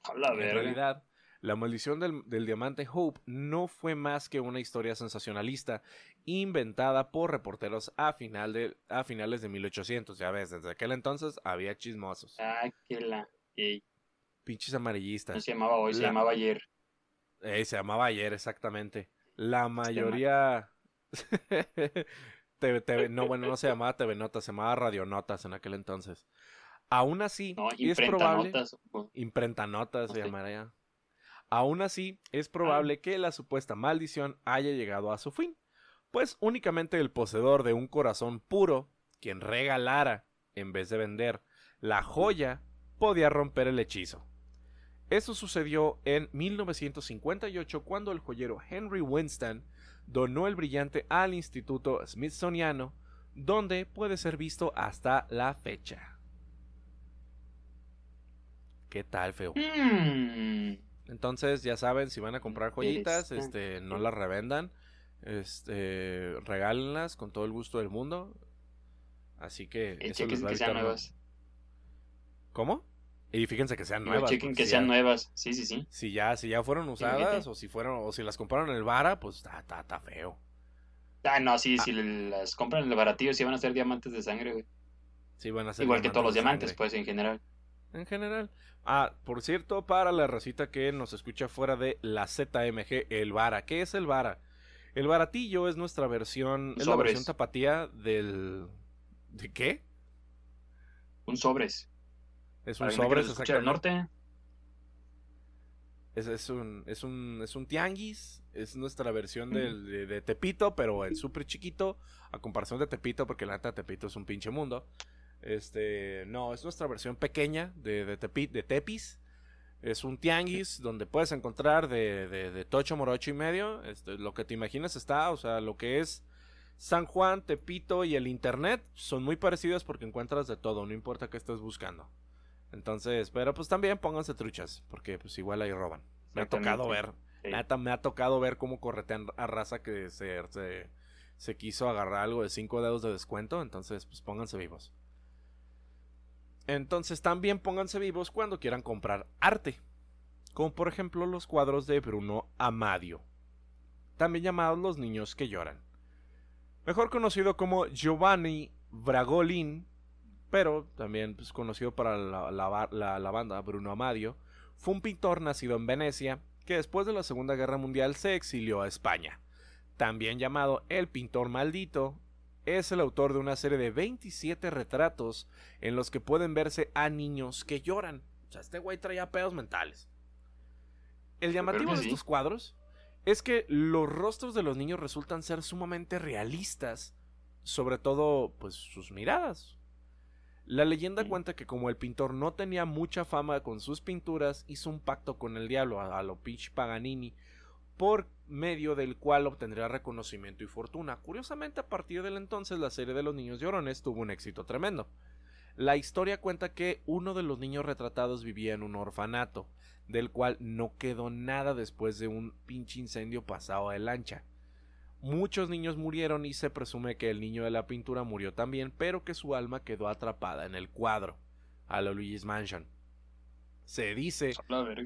A la En realidad, la maldición del, del diamante Hope no fue más que una historia sensacionalista inventada por reporteros a, final de, a finales de 1800. Ya ves, desde aquel entonces había chismosos, Ah, que la. Pinches no amarillistas. se llamaba hoy, se La- llamaba ayer. Eh, se llamaba ayer, exactamente. La Este mayoría... TV, TV no, bueno, no se llamaba TV Notas, se llamaba Radio Notas en aquel entonces. Aún así, No, es probable... notas. pues, Imprenta notas se Ok. llamaría. Aún así, es probable que la supuesta maldición haya llegado a su fin, pues únicamente el poseedor de un corazón puro, quien regalara, en vez de vender, la joya, podía romper el hechizo. Eso sucedió en 1958 cuando el joyero Henry Winston donó el brillante al Instituto Smithsoniano, donde puede ser visto hasta la fecha. ¿Qué tal, feo? Mm, Entonces, ya saben, si van a comprar joyitas, este, no las revendan. Este, regálenlas con todo el gusto del mundo. Así que eso les va a que sean nuevas. ¿Cómo? Y fíjense que sean nuevas. chequen que si sean ya- nuevas. Sí, sí, sí. Si ya, si ya fueron usadas o si fueron o si las compraron en el Vara, pues está, está, está feo. Ah, no, sí, Ah. si las compran en el baratillo, sí van a ser diamantes de sangre, güey. Sí van a ser Igual que todos los diamantes, pues, en general. En general. Ah, por cierto, para la recita que nos escucha fuera de la ZMG, el Vara. ¿Qué es el Vara? El baratillo es nuestra versión, es la versión tapatía del... ¿De qué? Un sobres. Es un escucha del exactamente. norte. Es, es un, es, un, es un tianguis, es nuestra versión del- de, de Tepito, pero en súper chiquito, a comparación de Tepito, porque la neta Tepito es un pinche mundo. Este, no, es nuestra versión pequeña de, de, Tepi- de Tepis. Es un tianguis donde puedes encontrar de, de, de tocho, morocho y medio. Este, lo que te imaginas está, o sea, lo que es San Juan, Tepito y el internet son muy parecidos porque encuentras de todo, no importa qué estés buscando. Entonces, pero pues también pónganse truchas, porque pues igual ahí roban. Me ha tocado ver. Sí. neta, me ha tocado ver cómo corretean a raza que se, se, se quiso agarrar algo de 5 dedos de descuento, entonces pues pónganse vivos. Entonces también pónganse vivos cuando quieran comprar arte, como por ejemplo los cuadros de Bruno Amadio, también llamados Los Niños que Lloran. Mejor conocido como Giovanni Bragolin, pero también pues, conocido para la, la- la- la banda Bruno Amadio, fue un pintor nacido en Venecia que después de la Segunda Guerra Mundial se exilió a España. También llamado el pintor maldito, es el autor de una serie de 27 retratos en los que pueden verse a niños que lloran. O sea, este güey traía pedos mentales. El llamativo de estos cuadros es que los rostros de los niños resultan ser sumamente realistas, sobre todo pues sus miradas. La leyenda cuenta que como el pintor no tenía mucha fama con sus pinturas, hizo un pacto con el diablo a, a lo Pitch Paganini, por medio del cual obtendría reconocimiento y fortuna. Curiosamente, a partir del entonces, la serie de los niños llorones tuvo un éxito tremendo. La historia cuenta que uno de los niños retratados vivía en un orfanato, del cual no quedó nada después de un pinche incendio pasado de lancha. Muchos niños murieron y se presume que el niño de la pintura murió también, pero que su alma quedó atrapada en el cuadro, a la Luigi's Mansion. Se dice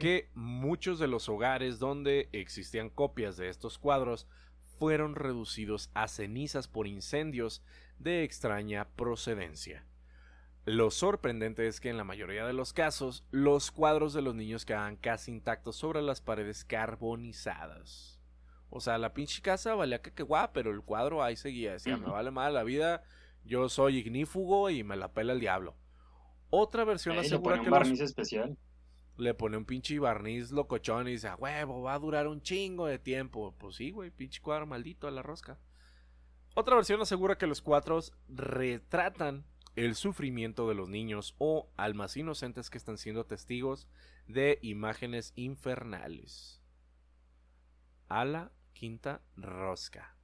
que muchos de los hogares donde existían copias de estos cuadros fueron reducidos a cenizas por incendios de extraña procedencia. Lo sorprendente es que en la mayoría de los casos, los cuadros de los niños quedaban casi intactos sobre las paredes carbonizadas. O sea, la pinche casa valía que que guau, pero el cuadro ahí seguía. Decía, me vale mal la vida, yo soy ignífugo y me la pela el diablo. Otra versión Ahí le asegura pone un que los- barniz especial. le pone un pinche barniz locochón y dice, a huevo, va a durar un chingo de tiempo. Pues sí, güey, pinche cuadro maldito a la rosca. Otra versión asegura que los cuadros retratan el sufrimiento de los niños o almas inocentes que están siendo testigos de imágenes infernales. A la quinta rosca.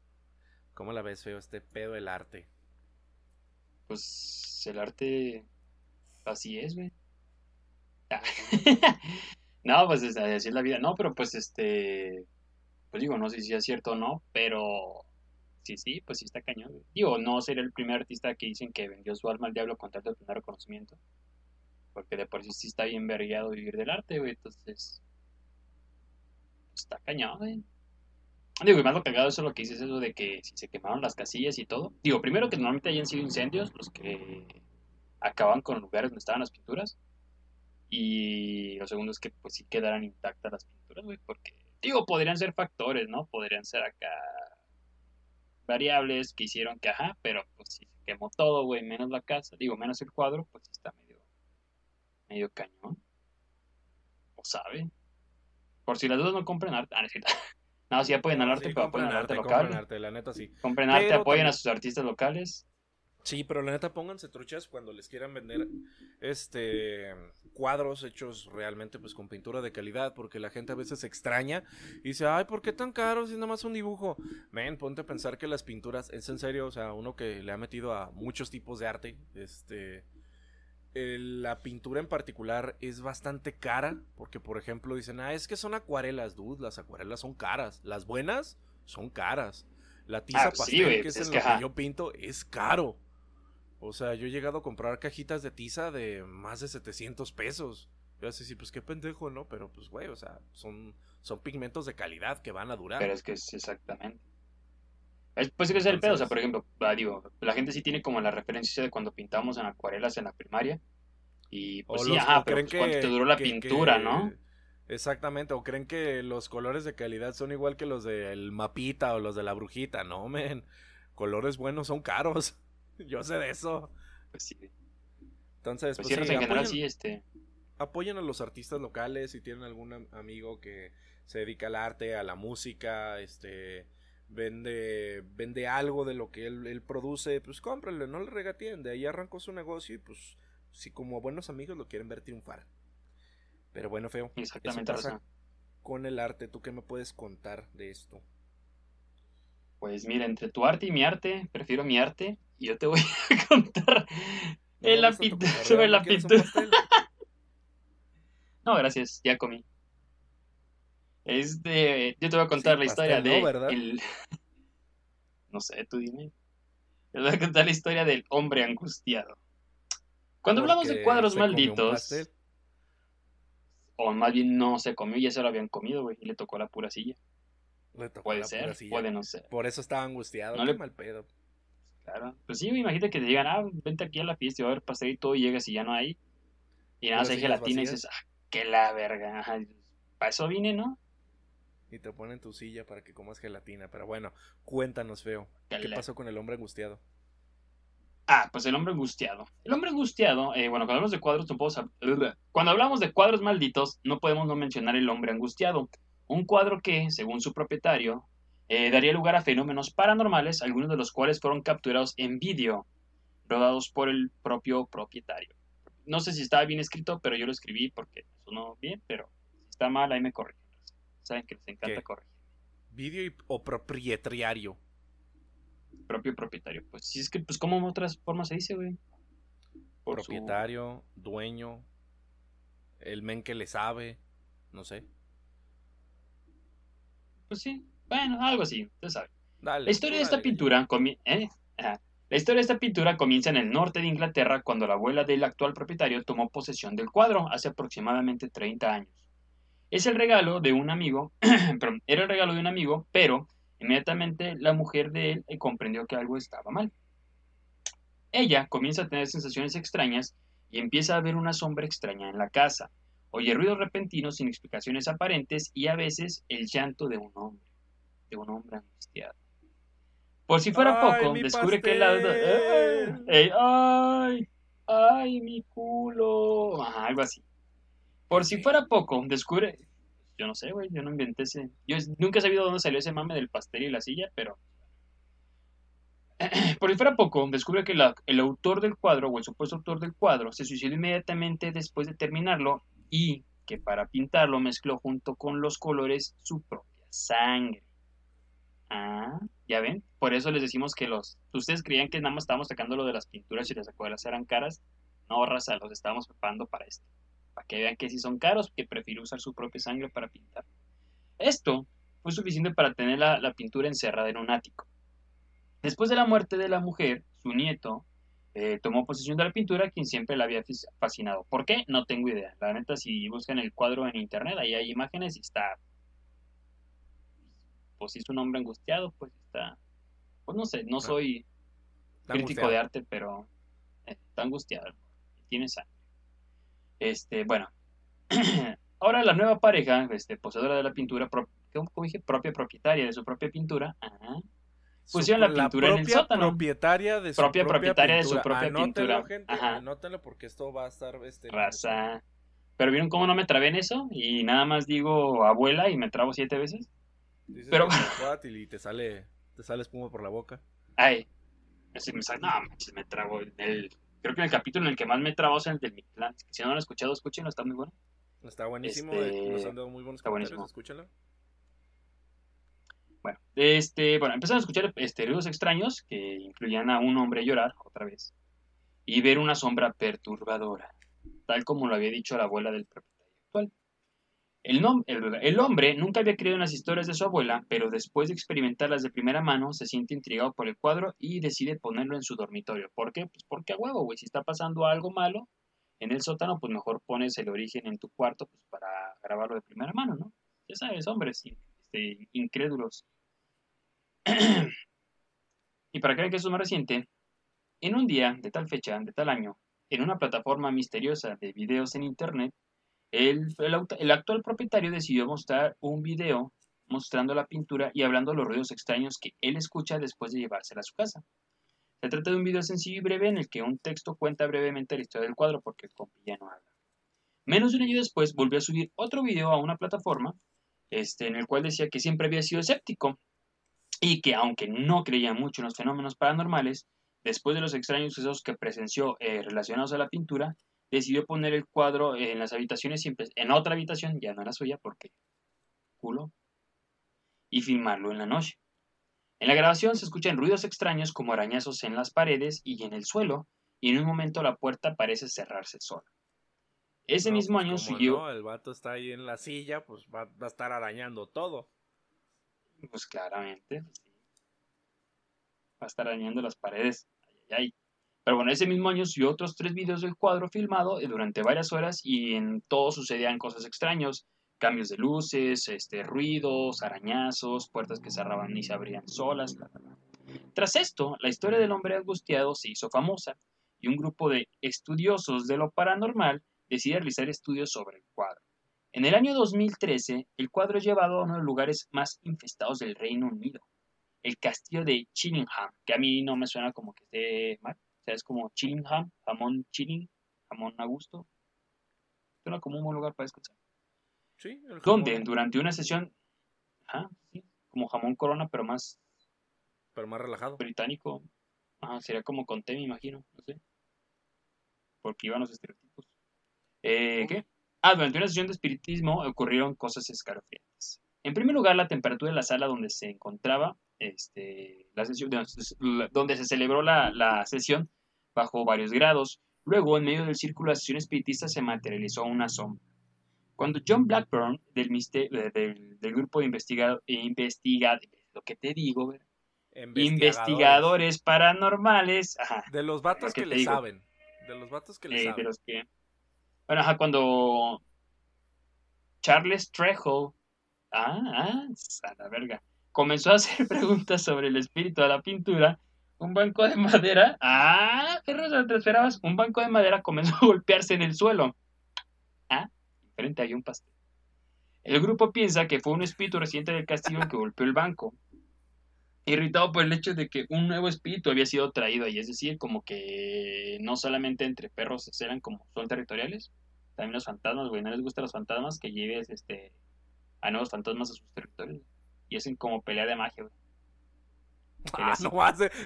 ¿Cómo la ves, feo, este pedo del arte? Pues el arte así es, güey. Ah. No, pues es- así es la vida. No, pero pues este, pues digo, no sé si es cierto o no, pero sí, sí, pues sí está cañón. güey. Digo, no sería el primer artista que dicen que vendió su alma al diablo con tal de obtener reconocimiento. Porque de por sí sí está bien vergueado vivir del arte, güey. Entonces, pues, está cañón, güey. Digo, y más lo cagado eso lo que dices, eso de que si se quemaron las casillas y todo. Digo, primero que normalmente hayan sido incendios los que acaban con lugares donde estaban las pinturas. Y lo segundo es que pues sí quedaran intactas las pinturas, güey, porque, digo, podrían ser factores, ¿no? Podrían ser acá variables que hicieron que, ajá, pero pues si se quemó todo, güey, menos la casa, digo, menos el cuadro, pues está medio, medio cañón. O sabe. Por si las dudas no compren arte. Ah, cierto. No, sí apoyen al arte, sí, pero compren apoyen al arte compren local. arte, la neta sí. Compren arte, Pero apoyen a sus artistas locales. Sí, pero la neta pónganse truchas cuando les quieran vender este cuadros hechos realmente pues con pintura de calidad, porque la gente a veces se extraña y dice, ay, ¿por qué tan caro si es nada más un dibujo? Men, ponte a pensar que las pinturas, es en serio, o sea, uno que le ha metido a muchos tipos de arte, este, la pintura en particular es bastante cara, porque por ejemplo dicen, ah, es que son acuarelas, dude, las acuarelas son caras, las buenas son caras. La tiza Ah, sí, pastel, que es, es en que, lo que yo pinto, es caro. O sea, yo he llegado a comprar cajitas de tiza de más de 700 pesos. Yo así, sí, pues qué pendejo, ¿no? Pero pues, güey, o sea, son, son pigmentos de calidad que van a durar. Pero es que es exactamente. Es, pues es que es el pedo, o sea, por ejemplo, digo, la gente sí tiene como la referencia de cuando pintamos en acuarelas en la primaria. Y pues O sí, los- ajá, pero pues cuánto que- te duró la que- pintura, que- ¿no? Exactamente, o creen que los colores de calidad son igual que los del mapita o los de la brujita. No, men. Colores buenos son caros. Yo sé de eso. Pues sí, Entonces, pues pues, sí, en general sí, este, apoyen a los artistas locales si tienen algún am- amigo que se dedica al arte, a la música, este vende vende algo de lo que él, él produce, pues cómprale, no le regateen, de ahí arrancó su negocio y pues si como buenos amigos lo quieren ver triunfar. Pero bueno, feo, exactamente pasa. razón. con el arte, ¿tú qué me puedes contar de esto? Pues mira, entre tu arte y mi arte, prefiero mi arte. Y yo te voy a contar ¿No en la pintura, sobre ¿No la pintura. No, gracias, ya comí. Este, yo te voy a contar Sí, la historia de el- No sé, tú dime. Te voy a contar la historia del hombre angustiado. Cuando hablamos de cuadros se malditos, o más bien no se comió, ya se lo habían comido, güey, y le tocó la pura silla. Le tocó Puede la pura ser, silla. puede no ser. Por eso estaba angustiado, No qué le- mal pedo. Claro. Pues sí, imagínate que te digan, ah, vente aquí a la fiesta y va a haber pastel y todo, y llegas y ya no hay. Y nada, sillas gelatina y dices, ah, qué la verga. Para eso vine, ¿no? Y te ponen tu silla para que comas gelatina. Pero bueno, cuéntanos, feo. ¿Qué pasó con el hombre angustiado? Ah, pues el hombre angustiado. El hombre angustiado, eh, bueno, cuando hablamos de cuadros, no sab- Cuando hablamos de cuadros malditos, no podemos no mencionar el hombre angustiado. Un cuadro que, según su propietario, eh, daría lugar a fenómenos paranormales, algunos de los cuales fueron capturados en vídeo, rodados por el propio propietario. No sé si estaba bien escrito, pero yo lo escribí porque sonó bien, pero si está mal, ahí me corrigen. Saben que les encanta ¿Qué? corregir. ¿Vídeo y- o propietario? Propio propietario. Pues sí, es que, pues, ¿cómo en otras formas se dice, güey? Por su- Propietario, dueño, el men que le sabe, no sé. Pues sí, bueno, algo así, usted sabe. Dale. La historia de esta dale, pintura comi- ¿eh? Ajá. La historia de esta pintura comienza en el norte de Inglaterra cuando la abuela del actual propietario tomó posesión del cuadro hace aproximadamente 30 años. Es el regalo de un amigo, perdón, era el regalo de un amigo, pero inmediatamente la mujer de él eh, comprendió que algo estaba mal. Ella comienza a tener sensaciones extrañas y empieza a ver una sombra extraña en la casa. Oye ruidos repentinos sin explicaciones aparentes y a veces el llanto de un hombre, de un hombre angustiado. Por si fuera ¡Ay, poco, descubre que la... pastel! ¡Ey, ay! ay, mi culo. Ajá, algo así. Por si fuera poco, descubre. Yo no sé, güey, yo no inventé ese. Yo nunca he sabido dónde salió ese mame del pastel y la silla, pero. Por si fuera poco, descubre que el autor del cuadro, o el supuesto autor del cuadro, se suicidó inmediatamente después de terminarlo y que para pintarlo mezcló junto con los colores su propia sangre. Ah, ya ven, por eso les decimos que los. Ustedes creían que nada más estábamos sacando lo de las pinturas y las acuarelas eran caras. No, raza, los estábamos preparando para esto. Para que vean que si son caros, que prefirió usar su propia sangre para pintar. Esto fue suficiente para tener la, la pintura encerrada en un ático. Después de la muerte de la mujer, su nieto eh, tomó posesión de la pintura, quien siempre la había fascinado. ¿Por qué? No tengo idea. La neta, si buscan el cuadro en internet, ahí hay imágenes y está pues si es un hombre angustiado, pues está, pues no sé, no soy crítico de arte, pero eh, está angustiado, tiene sangre. Este, bueno, ahora la nueva pareja, este, poseedora de la pintura, ¿cómo dije? Propia propietaria de su propia pintura, pusieron la pintura en el sótano. Propietaria de su propia, propietaria de su propia pintura. Anótenlo porque esto va a estar este, raza. Pero vieron cómo no me trabé en eso y nada más digo abuela y me trabo siete veces. Dices pero y te sale, te sale espuma por la boca. Ay, así me sale, no, me trago. El, creo que en el capítulo en el que más me trabo es el del Mictlán. Si no lo han escuchado, escúchenlo, está muy bueno. Está buenísimo, este, nos han dado muy buenos está buenísimo. escúchalo. Bueno, este, bueno, empezaron a escuchar este, ruidos extraños que incluían a un hombre llorar otra vez y ver una sombra perturbadora, tal como lo había dicho la abuela del actual. El, el, hombre nunca había creído en las historias de su abuela, pero después de experimentarlas de primera mano, se siente intrigado por el cuadro y decide ponerlo en su dormitorio. ¿Por qué? Pues porque a huevo, güey. Si está pasando algo malo en el sótano, pues mejor pones el origen en tu cuarto pues para grabarlo de primera mano, ¿no? Ya sabes, hombres este, incrédulos. y para vean que eso es más reciente, en un día de tal fecha, de tal año, en una plataforma misteriosa de videos en internet, el, actual propietario decidió mostrar un video mostrando la pintura y hablando de los ruidos extraños que él escucha después de llevársela a su casa. Se trata de un video sencillo y breve en el que un texto cuenta brevemente la historia del cuadro porque el compi habla. Menos de un año después volvió a subir otro video a una plataforma este, en el cual decía que siempre había sido escéptico y que aunque no creía mucho en los fenómenos paranormales, después de los extraños sucesos que presenció eh, relacionados a la pintura, decidió poner el cuadro en las habitaciones, en otra habitación, ya no era suya porque culo, y filmarlo en la noche. En la grabación se escuchan ruidos extraños como arañazos en las paredes y en el suelo, y en un momento la puerta parece cerrarse sola. Ese mismo pues año siguió. No, el vato está ahí en la silla, pues va, va a estar arañando todo. Pues claramente, Va a estar arañando las paredes. Ay, ay, ay. Pero bueno, ese mismo año subió otros tres videos del cuadro filmado eh, durante varias horas y en todo sucedían cosas extrañas. Cambios de luces, este, ruidos, arañazos, puertas que cerraban y se abrían solas. Tras esto, la historia del hombre angustiado se hizo famosa y un grupo de estudiosos de lo paranormal decide realizar estudios sobre el cuadro. En el año 2013, el cuadro es llevado a uno de los lugares más infestados del Reino Unido, el castillo de Chillingham, que a mí no me suena como que esté mal, es como Chillingham, jamón chilling, jamón a gusto. Suena como un buen lugar para descansar. Sí, Donde durante una sesión, como jamón corona, pero más... Pero más relajado. Británico. sería como con té, me imagino, no sé. Porque iban los estereotipos. Eh, ¿Qué? Ah, durante una sesión de espiritismo ocurrieron cosas escalofriantes. En primer lugar, la temperatura de la sala donde se encontraba este, la sesión, donde se celebró la, la sesión bajo varios grados. Luego, en medio del círculo de sesión espiritista, se materializó una sombra. Cuando John Blackburn, del, del, del grupo de investigadores, investiga, lo que te digo, investigadores paranormales, de los vatos que, le saben, de los vatos que le saben. De los que, bueno, ajá, cuando Charles Trejo, ah, ah, a la verga, comenzó a hacer preguntas sobre el espíritu de la pintura, un banco de madera. ¡Ah! ¿Qué rosa te esperabas? Un banco de madera comenzó a golpearse en el suelo. Ah, enfrente hay un pastel. El grupo piensa que fue un espíritu reciente del castillo que golpeó el banco. irritado por el hecho de que un nuevo espíritu había sido traído ahí. Es decir, como que no solamente entre perros eran como son territoriales, también los fantasmas, güey. No les gustan los fantasmas que lleves este, a nuevos fantasmas a sus territorios. Y hacen como pelea de magia, güey. Ah, no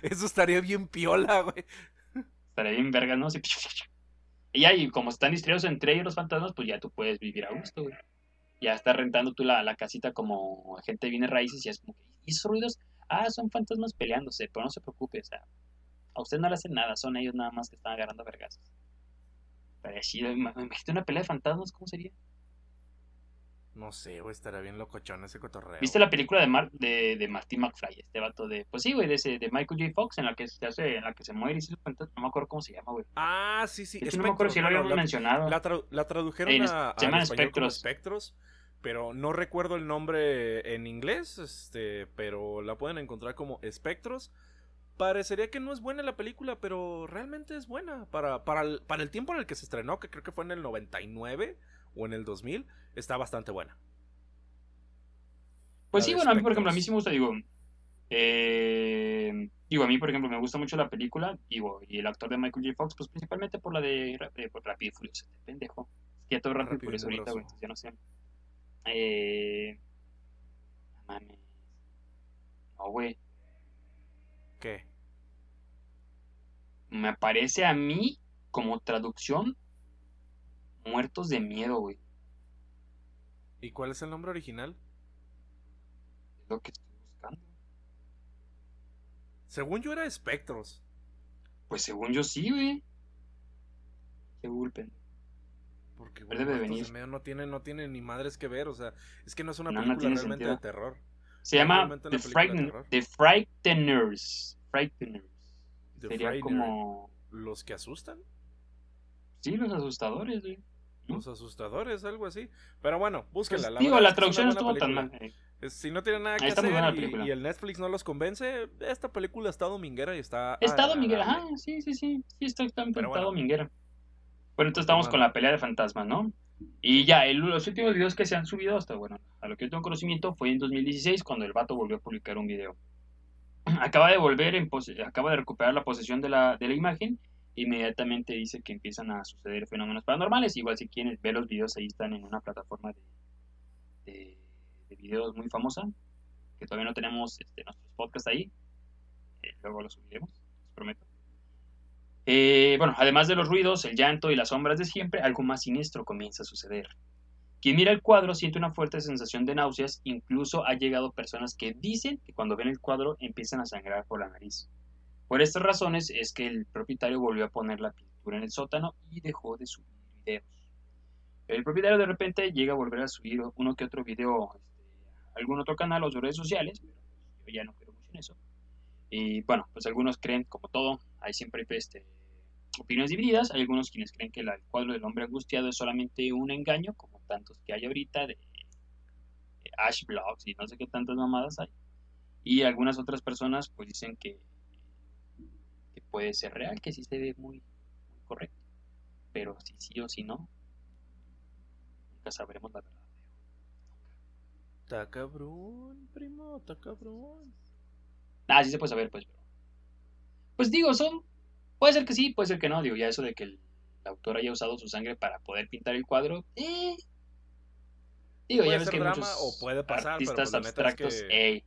eso estaría bien piola, güey. Estaría bien verga, ¿no? Y ya, y como están distraídos entre ellos los fantasmas, pues ya tú puedes vivir a gusto, güey. Ya estás rentando tú la, la casita como gente viene raíces y es como ¿y esos ruidos? Ah, son fantasmas peleándose, pero no se preocupe, o sea, a usted no le hacen nada, son ellos nada más que están agarrando vergazos. Parecido, imagínate una pelea de fantasmas, ¿cómo sería? No sé, güey, estaría bien locochón ese cotorreo. ¿Viste la película de, Mar de, de Martin McFly? Este vato de. Pues sí, güey, de, ese, de Michael J. Fox, en la que se hace, en la que se muere y se cuenta. No me acuerdo cómo se llama, güey. Ah, sí, sí. no me acuerdo si lo habíamos mencionado. La, la tradujeron a, se llaman espectros. espectros. Pero no recuerdo el nombre en inglés, este, pero la pueden encontrar como espectros. Parecería que no es buena la película, pero realmente es buena. Para, para, el, para el tiempo en el que se estrenó, que creo que fue en el 99 o en el 2000, está bastante buena. Pues sí, bueno, a mí, por ejemplo, a mí sí me gusta, digo, eh, digo, a mí, por ejemplo, me gusta mucho la película, digo, y el actor de Michael J. Fox, pues principalmente por la de, de por Rápido y Furioso, pendejo. Es que ya todo Rápido y Furioso ahorita, güey, ya no sé. Eh, mames. No, güey. ¿Qué? Me aparece a mí como traducción Muertos de miedo, güey. ¿Y cuál es el nombre original? lo que estoy buscando. Según yo era Espectros. Pues según yo sí, güey. Qué gulpen. Porque bueno, debe venir. no tiene, no tiene ni madres que ver, o sea, es que no es una película realmente de terror. Se llama The, Frighten The, Frighteners. Frighteners. Sería como. ¿Los que asustan? Sí, los asustadores, güey. Los asustadores, algo así. Pero bueno, búsquenla. Pues, la digo, la traducción no estuvo tan mal. Eh. Si no tiene nada que hacer y, el Netflix no los convence, esta película está dominguera y está... Está dominguera, ajá, sí, sí, sí, sí, está, está, bueno. dominguera. Bueno, entonces estamos con la pelea de fantasmas, ¿no? Y ya, el, los últimos videos que se han subido hasta, bueno, a lo que yo tengo conocimiento fue en 2016 cuando el vato volvió a publicar un video. Acaba de volver, en acaba de recuperar la posesión de la, de la imagen inmediatamente dice que empiezan a suceder fenómenos paranormales. Igual si quieren ver los videos, ahí están en una plataforma de, de, videos muy famosa, que todavía no tenemos este, nuestros podcasts ahí. Eh, luego los subiremos, les prometo. Eh, bueno, además de los ruidos, el llanto y las sombras de siempre, algo más siniestro comienza a suceder. Quien mira el cuadro siente una fuerte sensación de náuseas, incluso ha llegado personas que dicen que cuando ven el cuadro empiezan a sangrar por la nariz. Por estas razones es que el propietario volvió a poner la pintura en el sótano y dejó de subir videos. El propietario de repente llega a volver a subir uno que otro video este, algún otro canal o sus redes sociales, pero yo ya no creo mucho en eso. Y bueno, pues algunos creen, como todo, hay siempre este, opiniones divididas. Hay algunos quienes creen que el cuadro del hombre angustiado es solamente un engaño, como tantos que hay ahorita, de, de Blogs y no sé qué tantas mamadas hay. Y algunas otras personas pues dicen que puede ser real, que sí se ve muy, correcto. Pero si sí o si no, nunca sabremos la verdad. Está cabrón, primo, está cabrón. Ah, sí se puede saber, pues. Pues digo, son. Puede ser que sí, puede ser que no. Digo, ya eso de que el, autor haya usado su sangre para poder pintar el cuadro. Eh. Digo, ya ves que muchos o puede pasar, artistas pero pues abstractos. que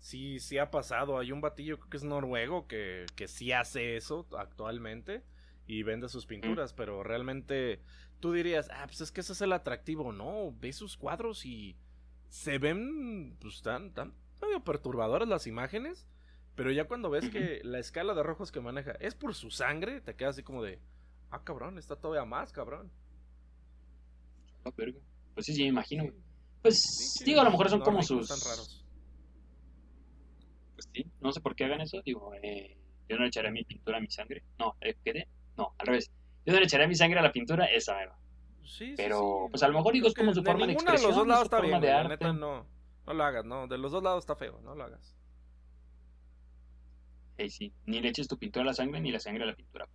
sí, sí ha pasado. Hay un batillo que es noruego que, que sí hace eso actualmente y vende sus pinturas, pero realmente tú dirías, ah, pues es que ese es el atractivo, ¿no? Ves sus cuadros y se ven, pues tan, tan medio perturbadores las imágenes, pero ya cuando ves que la escala de rojos que maneja es por su sangre, te quedas así como de, ah, cabrón, está todavía más, cabrón. Ah, pues sí, sí, me imagino. Pues digo, a lo mejor son como sus... raros pues no sé por qué hagan eso, digo, eh, yo no le echaré mi pintura a mi sangre, no, eh, ¿qué No, al revés, yo no le echaré mi sangre a la pintura, esa me Sí, Pero, pues a lo mejor digo, es como su forma de expresión. de los dos lados está bien, de arte. no, no lo hagas, no, de los dos lados está feo, no lo hagas. Hey, sí, ni le eches tu pintura a la sangre ni la sangre a la pintura.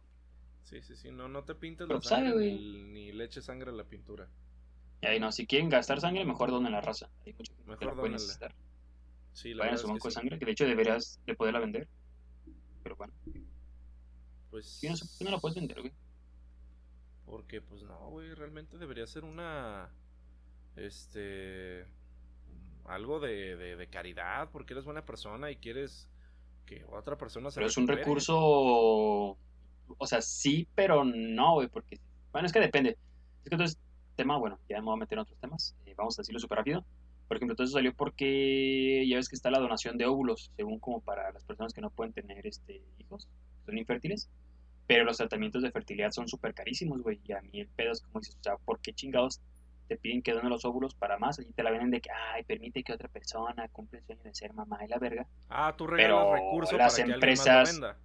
Sí, sí, sí, no, no te pintes la sangre ni, le eches sangre a la pintura. Y ahí no, si quieren gastar sangre, mejor donen la raza. Hay mejor donen Sí, la vayan a su banco de sí. sangre, que de hecho deberías de poderla vender. Pero bueno, Pues. no sé no la puedes vender, güey. Porque, pues no, güey, realmente debería ser una. Este. Algo de, de, de caridad, porque eres buena persona y quieres que otra persona se Pero es un recurso, o sea, sí, pero no, güey, porque, bueno, es que depende. Es que entonces, tema, bueno, ya me voy a meter en otros temas, eh, vamos a decirlo súper rápido. Por ejemplo, eso salió porque ya ves que está la donación de óvulos, según como para las personas que no pueden tener este hijos, son infértiles. Pero los tratamientos de fertilidad son súper carísimos, güey. Y a mí el pedo es como dices, o sea, ¿por qué chingados te piden que donen los óvulos para más? Y te la venden de que, ay, permite que otra persona cumpla el sueño de ser mamá y la verga. Ah, tú regalas Pero recursos las para que empresas- alguien más lo venda.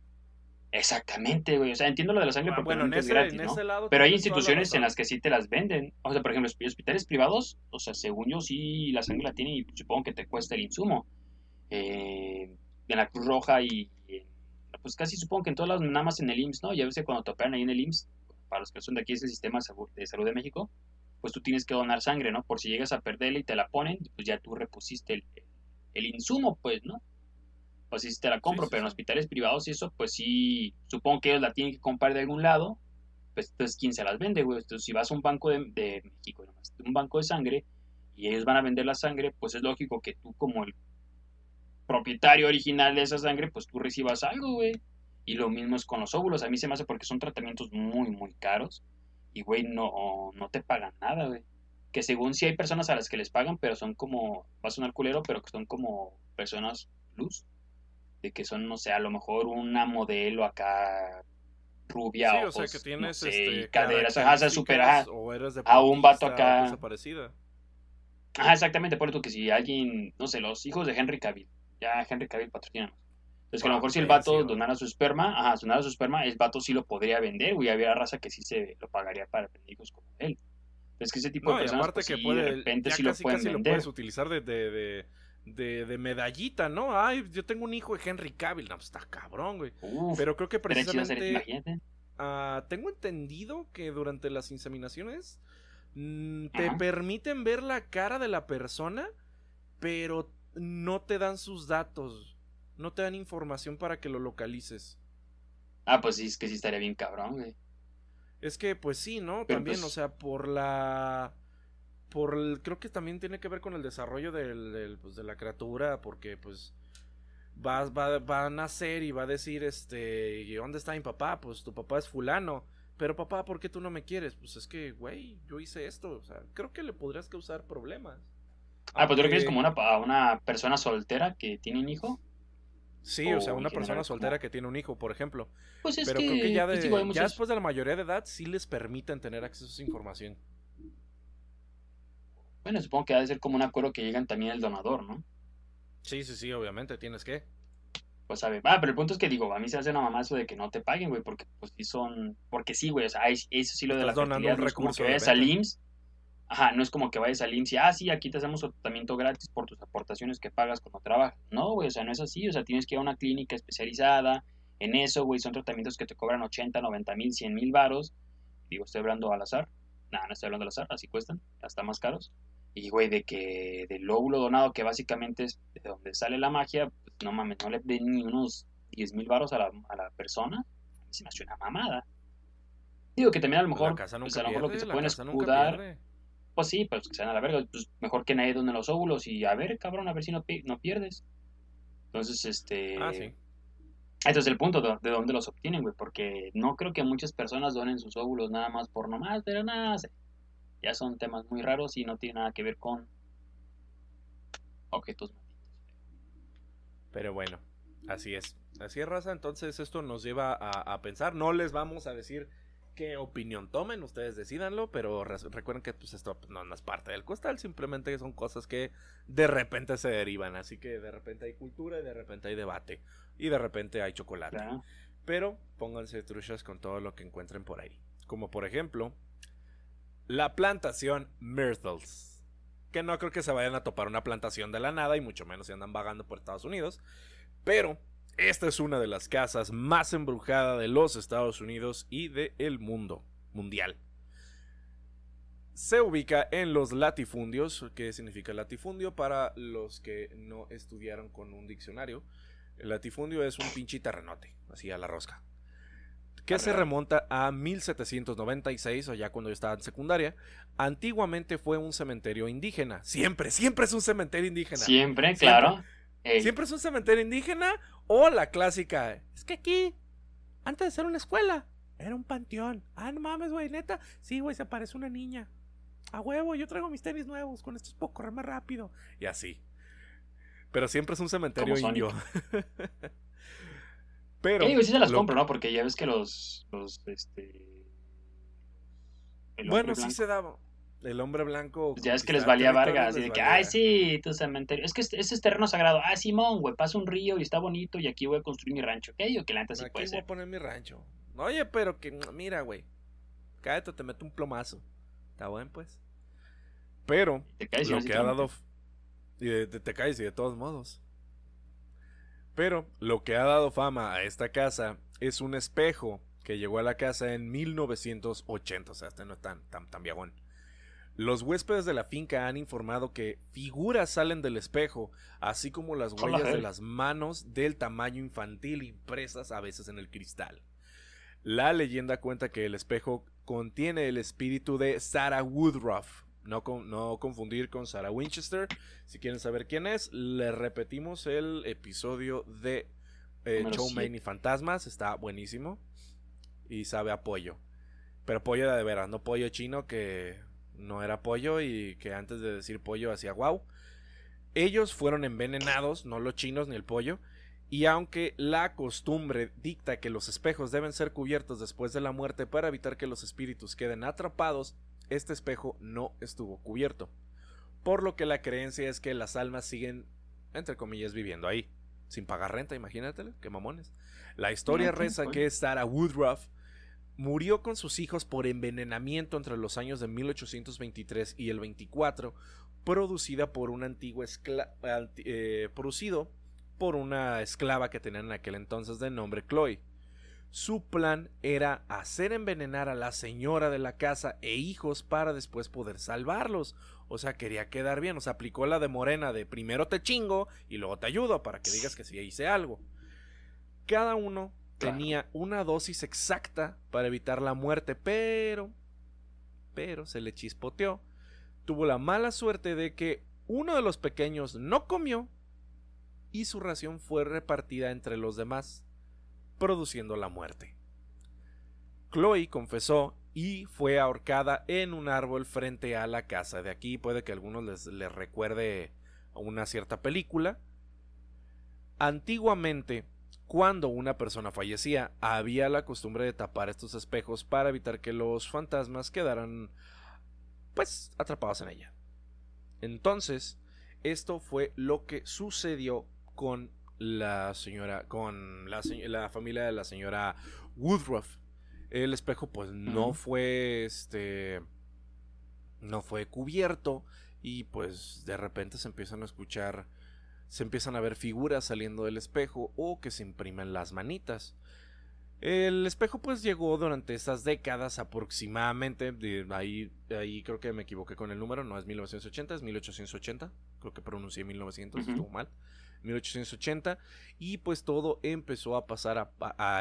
Exactamente, güey. O sea, entiendo lo de la sangre Ah, porque bueno, en realmente es ese, gratis, en ¿no? ese lado Pero hay la instituciones en las que sí te las venden. O sea, por ejemplo, hosp- hospitales privados, o sea, según yo sí la sangre la tienen y supongo que te cuesta el insumo. Eh, en la Cruz Roja y eh, pues casi supongo que en todas las, nada más en el IMSS, ¿no? Ya ves que cuando te operan ahí en el IMSS, para los que son de aquí es el Sistema de Salud- de Salud de México, pues tú tienes que donar sangre, ¿no? Por si llegas a perderla y te la ponen, pues ya tú repusiste el, el insumo, pues, ¿no? O si te la compro, sí, pero en sí. hospitales privados y eso, pues sí, supongo que ellos la tienen que comprar de algún lado, pues entonces quién se las vende, güey. Entonces si vas a un banco de, de México, nomás, un banco de sangre, y ellos van a vender la sangre, pues es lógico que tú como el propietario original de esa sangre, pues tú recibas algo, güey. Y lo mismo es con los óvulos, a mí se me hace porque son tratamientos muy, muy caros, y güey, no, no te pagan nada, güey. Que según sí hay personas a las que les pagan, pero son como, va a sonar culero, pero que son como personas luz de que son, no sé, a lo mejor una modelo acá rubia, Sí, o sea, que tienes no sé, este, caderas, ajá, ajá. características, o eres a un vato acá. cosa parecida. Ajá, exactamente, por eso que si alguien, no sé, los hijos de Henry Cavill, ya Henry Cavill patrocínanos. Entonces que a lo mejor si el vato donara su esperma, ajá, donara su esperma, el vato sí lo podría vender, güey, había raza que sí se lo pagaría para tener hijos como él. Es que ese tipo No, de personas, aparte pues, que sí, puede, de repente sí lo pueden casi lo vender. puedes utilizar de, de, de, de, de medallita, ¿no? Ay, yo tengo un hijo de Henry Cavill. No, pues está cabrón, güey. Uf, Pero creo que precisamente ah, tengo entendido que durante las inseminaciones mm, te Ajá. permiten ver la cara de la persona, pero no te dan sus datos. No te dan información para que lo localices. Ah, pues sí, es que sí estaría bien cabrón, güey. Es que, pues sí, ¿no? Pero, también, pues- o sea, por la. Por el, creo que también tiene que ver con el desarrollo del, del, pues, de la criatura, porque pues va, va, va a nacer y va a decir, este, ¿y ¿dónde está mi papá? Pues tu papá es fulano. Pero papá, ¿por qué tú no me quieres? Pues es que, güey, yo hice esto. O sea, creo que le podrías causar problemas. Ah, pues tú Aunque- refieres como una, a una persona soltera que tiene un hijo. Sí, o sea, o una persona general, soltera como- que tiene un hijo, por ejemplo. Pues es Pero que, creo que ya, pues de- digo, hay ya después de la mayoría de edad sí les permiten tener acceso a esa información. Bueno, supongo que ha de ser como un acuerdo que llegan también el donador, ¿no? Sí, sí, sí, obviamente, tienes que. Pues sabe. Ah, pero el punto es que digo, a mí se hace una mamá eso de que no te paguen, güey, porque pues sí son. Porque sí, güey, o sea, es- eso sí lo de la Estás donando fertilidad un no es como que vayas al. IMSS. Ajá, no es como que vayas al IMSS y, ah, sí, aquí te hacemos tratamiento gratis por tus aportaciones que pagas cuando trabajas. No, güey, o sea, no es así, o sea, tienes que ir a una clínica especializada en eso, güey, son tratamientos que te cobran 80, 90 mil, 100 mil varos. Digo, estoy hablando al azar. No, no estoy hablando al azar, así cuestan, hasta más caros. Y, güey, de que del óvulo donado, que básicamente es de donde sale la magia, pues no mames, no le den ni unos 10 mil varos a la, a la persona. Se me hace una mamada. Digo que también a lo Pues mejor, pues a lo mejor lo que se pueden escudar, pues sí, pues que se dan a la verga, pues mejor que nadie done los óvulos y a ver, cabrón, a ver si no, pi- no pierdes. Entonces, este... Ah, sí. Este es el punto de, de dónde los obtienen, güey, porque no creo que muchas personas donen sus óvulos nada más por nomás, pero nada, ya son temas muy raros y no tienen nada que ver con objetos. Pero bueno, así es. Así es, raza. Entonces esto nos lleva a, pensar. No les vamos a decir qué opinión tomen, ustedes decidanlo, pero recuerden que pues, esto no, no es parte del costal, simplemente son cosas que de repente se derivan. Así que de repente hay cultura y de repente hay debate. Y de repente hay chocolate. Pero pónganse truchas con todo lo que encuentren por ahí. Como por ejemplo, la plantación Myrtles. Que no creo que se vayan a topar una plantación de la nada y mucho menos si andan vagando por Estados Unidos. Pero esta es una de las casas más embrujadas de los Estados Unidos y del mundo mundial. se ubica en los latifundios. ¿Qué significa latifundio? Para los que no estudiaron con un diccionario. El latifundio es un pinche terrenote, así a la rosca. Que se remonta a 1796, o ya cuando yo estaba en secundaria. Antiguamente fue un cementerio indígena. Siempre, siempre es un cementerio indígena. Siempre, claro. Siempre es un cementerio indígena o la clásica. Es que aquí, antes de ser una escuela, era un panteón. Ah, no mames, güey, neta. Sí, güey, se aparece una niña. A huevo, yo traigo mis tenis nuevos. Con estos puedo correr más rápido. Y así. Pero siempre es un cementerio indio. Pero. Sí, sí se las compro, ¿no? Porque ya ves que los. los este. Bueno, sí se daba. El hombre blanco. Pues ya es que les valía Vargas. Y de que, ay, sí, tu cementerio. Es que ese es terreno sagrado. Ah, Simón, güey, pasa un río y está bonito y aquí voy a construir mi rancho. ¿Qué? Que la neta sí puede voy a poner mi rancho. Oye, pero que, mira, güey. Cállate, te meto un plomazo. Está bueno, pues. Pero, lo que ha dado. Y te caes y de todos modos. Pero lo que ha dado fama a esta casa es un espejo que llegó a la casa en 1980. O sea, este no es tan, tan, tan viagón. Los huéspedes de la finca han informado que figuras salen del espejo, así como las huellas de las manos del tamaño infantil impresas a veces en el cristal. La leyenda cuenta que el espejo contiene el espíritu de Sarah Woodruff, no, no, confundir con Sarah Winchester. Si quieren saber quién es, le repetimos el episodio de eh, y Fantasmas. Está buenísimo. Y sabe a pollo. Pero pollo de veras, no pollo chino que no era pollo y que antes de decir pollo hacía wow. Ellos fueron envenenados, no los chinos ni el pollo. Y aunque la costumbre dicta que los espejos deben ser cubiertos después de la muerte para evitar que los espíritus queden atrapados, este espejo no estuvo cubierto. Por lo que la creencia es que las almas siguen, entre comillas, viviendo ahí. Sin pagar renta, imagínatelo, qué mamones. La historia reza que Sarah Woodruff murió con sus hijos por envenenamiento entre los años de 1823 y el 24, producida por una antigua esclava, eh, producido por una esclava que tenían en aquel entonces de nombre Chloe. Su plan era hacer envenenar a la señora de la casa e hijos para después poder salvarlos. O sea, quería quedar bien. O sea, aplicó la de Morena de primero te chingo y luego te ayudo para que digas que sí hice algo. Cada uno tenía una dosis exacta para evitar la muerte, pero... Pero se le chispoteó. Tuvo la mala suerte de que uno de los pequeños no comió y su ración fue repartida entre los demás produciendo la muerte. Chloe confesó y fue ahorcada en un árbol frente a la casa. De aquí puede que a algunos les, les recuerde una cierta película. Antiguamente, cuando una persona fallecía, había la costumbre de tapar estos espejos para evitar que los fantasmas quedaran pues atrapados en ella. Entonces, esto fue lo que sucedió con la señora, con la, la familia de la señora Woodruff. El espejo pues no fue este no fue cubierto y pues de repente se empiezan a escuchar se empiezan a ver figuras saliendo del espejo o que se imprimen las manitas. El espejo pues llegó durante esas décadas aproximadamente, de ahí, ahí creo que me equivoqué con el número, no es 1980, es 1880, creo que pronuncié 1900, estuvo mal. 1880 y pues todo empezó a pasar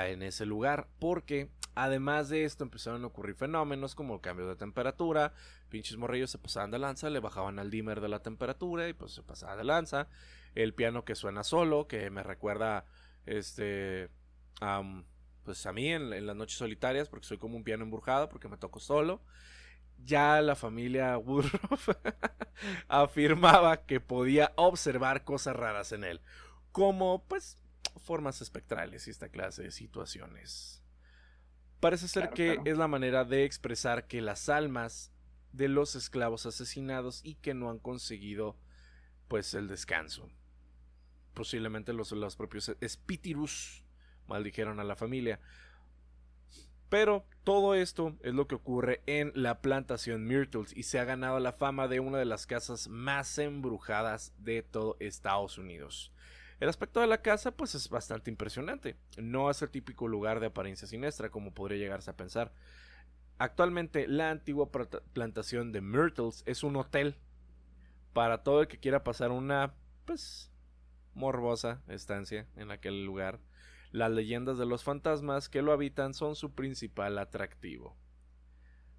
en ese lugar porque además de esto empezaron a ocurrir fenómenos como el cambio de temperatura, pinches morrillos se pasaban de lanza, le bajaban al dimmer de la temperatura y pues se pasaba de lanza, el piano que suena solo, que me recuerda este pues a mí en, en, las noches solitarias porque soy como un piano embrujado porque me toco solo ya la familia Woodruff afirmaba que podía observar cosas raras en él, como pues formas espectrales y esta clase de situaciones. Parece ser que es la manera de expresar que las almas de los esclavos asesinados y que no han conseguido pues el descanso. Posiblemente los, los propios espíritus maldijeron a la familia. Pero todo esto es lo que ocurre en la plantación Myrtles y se ha ganado la fama de una de las casas más embrujadas de todo Estados Unidos. El aspecto de la casa pues es bastante impresionante. No es el típico lugar de apariencia siniestra como podría llegarse a pensar. Actualmente la antigua plantación de Myrtles es un hotel para todo el que quiera pasar una, pues, morbosa estancia en aquel lugar. Las leyendas de los fantasmas que lo habitan son su principal atractivo.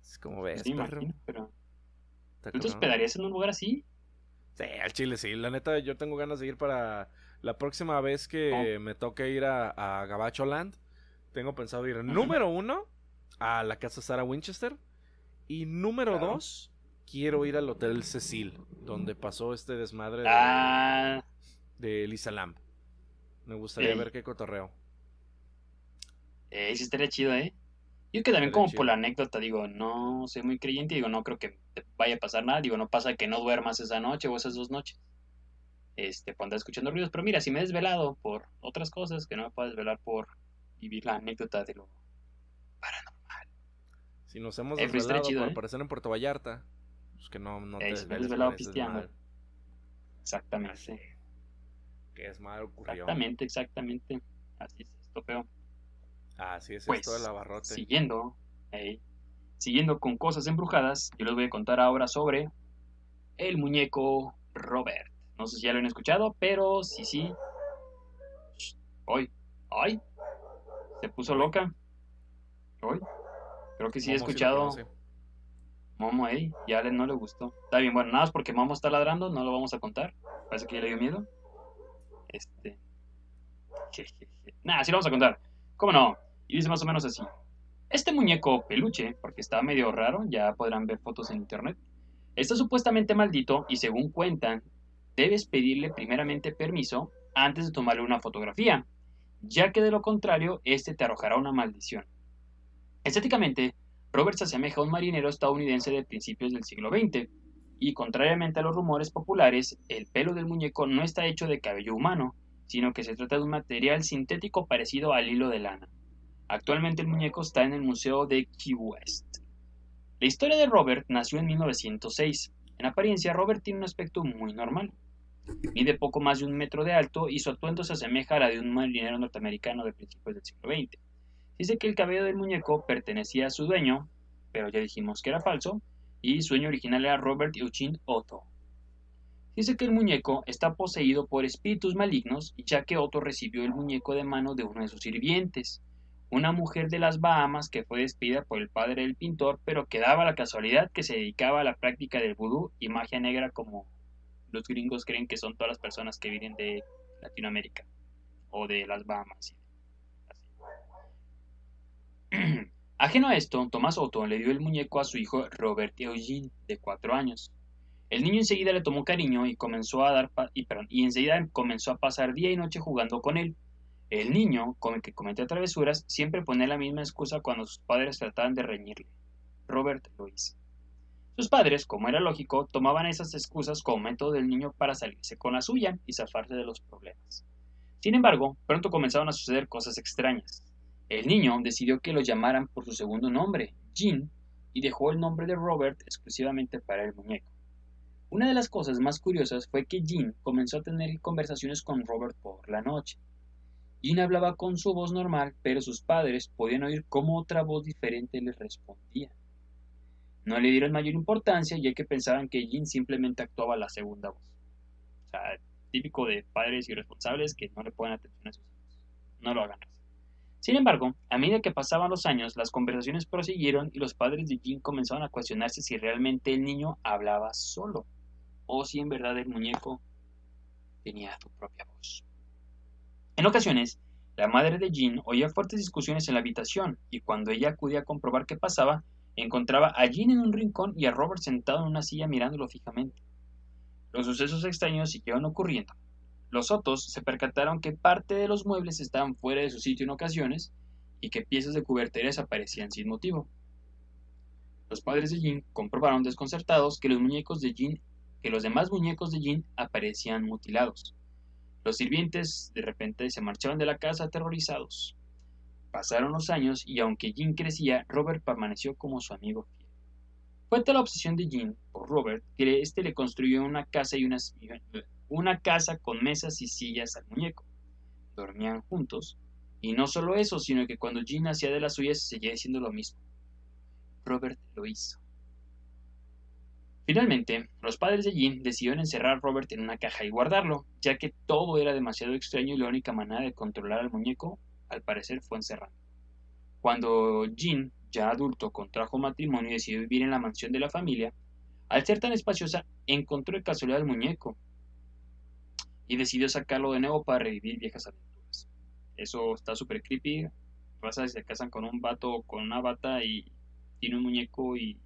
Es como ves, sí, pero... ¿Tú te hospedarías en un lugar así? Sí, al Chile sí. La neta, yo tengo ganas de ir para la próxima vez que me toque ir a, a Gabacho Land. Tengo pensado ir, número uno, a la casa Sarah Winchester. Y número dos, quiero ir al Hotel Cecil, donde pasó este desmadre de, ah. de Lisa Lamb. Me gustaría ver qué cotorreo. Eh, sí estaría chido, ¿eh? Yo que también como por la anécdota, digo, no soy muy creyente, digo, no creo que te vaya a pasar nada, digo, no pasa que no duermas esa noche o esas dos noches. Este, cuando estás escuchando ruidos, pero mira, si me he desvelado por otras cosas, que no me puedo desvelar por vivir la anécdota de lo paranormal. Si nos hemos desvelado por ¿eh? aparecer en Puerto Vallarta, pues que no, no te desveles. desvelado pisteando. Exactamente. Que es mal ocurrió. Exactamente, exactamente. Así es esto, peor. Así es pues, esto del abarrote. Siguiendo, siguiendo con cosas embrujadas, yo les voy a contar ahora sobre el muñeco Robert. No sé si ya lo han escuchado, pero sí, sí. Hoy, ay, se puso loca. Hoy, creo que sí he escuchado. Momo, ey, ya no le gustó. Está bien, bueno, nada más porque Momo está ladrando, no lo vamos a contar. Parece que ya le dio miedo. Este. Nada, sí lo vamos a contar. ¿Cómo no? Y dice más o menos así. Este muñeco peluche, porque está medio raro, ya podrán ver fotos en internet, está supuestamente maldito y según cuentan, debes pedirle primeramente permiso antes de tomarle una fotografía, ya que de lo contrario, este te arrojará una maldición. Estéticamente, Robert se asemeja a un marinero estadounidense de principios del siglo XX, y contrariamente a los rumores populares, el pelo del muñeco no está hecho de cabello humano, sino que se trata de un material sintético parecido al hilo de lana. Actualmente el muñeco está en el Museo de Key West. La historia de Robert nació en 1906. En apariencia, Robert tiene un aspecto muy normal. Mide poco más de un metro de alto y su atuendo se asemeja a la de un marinero norteamericano de principios del siglo XX. Dice que el cabello del muñeco pertenecía a su dueño, pero ya dijimos que era falso, y su dueño original era Robert Eugene Otto. Dice que el muñeco está poseído por espíritus malignos, ya que Otto recibió el muñeco de mano de uno de sus sirvientes una mujer de las Bahamas que fue despedida por el padre del pintor, pero que daba la casualidad que se dedicaba a la práctica del vudú y magia negra como los gringos creen que son todas las personas que vienen de Latinoamérica o de las Bahamas. Ajeno a esto, Tomás Otto le dio el muñeco a su hijo Robert Eugene, de cuatro años. El niño enseguida le tomó cariño y comenzó a dar y, y enseguida comenzó a pasar día y noche jugando con él. El niño, con el que comete travesuras, siempre pone la misma excusa cuando sus padres trataban de reñirle. Robert lo hizo. Sus padres, como era lógico, tomaban esas excusas como método del niño para salirse con la suya y zafarse de los problemas. Sin embargo, pronto comenzaron a suceder cosas extrañas. El niño decidió que lo llamaran por su segundo nombre, Jean, y dejó el nombre de Robert exclusivamente para el muñeco. Una de las cosas más curiosas fue que Jean comenzó a tener conversaciones con Robert por la noche. Jean hablaba con su voz normal, pero sus padres podían oír cómo otra voz diferente les respondía. No le dieron mayor importancia ya que pensaban que Jean simplemente actuaba la segunda voz. O sea, típico de padres irresponsables que no le ponen atención a sus hijos. No lo hagan. Sin embargo, a medida que pasaban los años, las conversaciones prosiguieron y los padres de Jean comenzaron a cuestionarse si realmente el niño hablaba solo o si en verdad el muñeco tenía su propia voz. En ocasiones, la madre de Jean oía fuertes discusiones en la habitación y cuando ella acudía a comprobar qué pasaba, encontraba a Jean en un rincón y a Robert sentado en una silla mirándolo fijamente. Los sucesos extraños siguieron ocurriendo. Los Otos se percataron que parte de los muebles estaban fuera de su sitio en ocasiones y que piezas de cubertería desaparecían sin motivo. Los padres de Jean comprobaron desconcertados que los muñecos de Jean, que los demás muñecos de Jean aparecían mutilados. Los sirvientes de repente se marchaban de la casa aterrorizados. Pasaron los años y aunque Jean crecía, Robert permaneció como su amigo fiel. Fue tal la obsesión de Jean por Robert que éste le construyó una casa y una casa con mesas y sillas al muñeco. Dormían juntos, y no solo eso, sino que cuando Jean hacía de las suyas seguía diciendo lo mismo. Robert lo hizo. Finalmente, los padres de Jean decidieron encerrar a Robert en una caja y guardarlo, ya que todo era demasiado extraño y la única manera de controlar al muñeco, al parecer, fue encerrarlo. Cuando Jean, ya adulto, contrajo matrimonio y decidió vivir en la mansión de la familia, al ser tan espaciosa, encontró de casualidad al muñeco y decidió sacarlo de nuevo para revivir viejas aventuras. Eso está súper creepy. Pasa si se casan con un vato o con una bata y tiene un muñeco y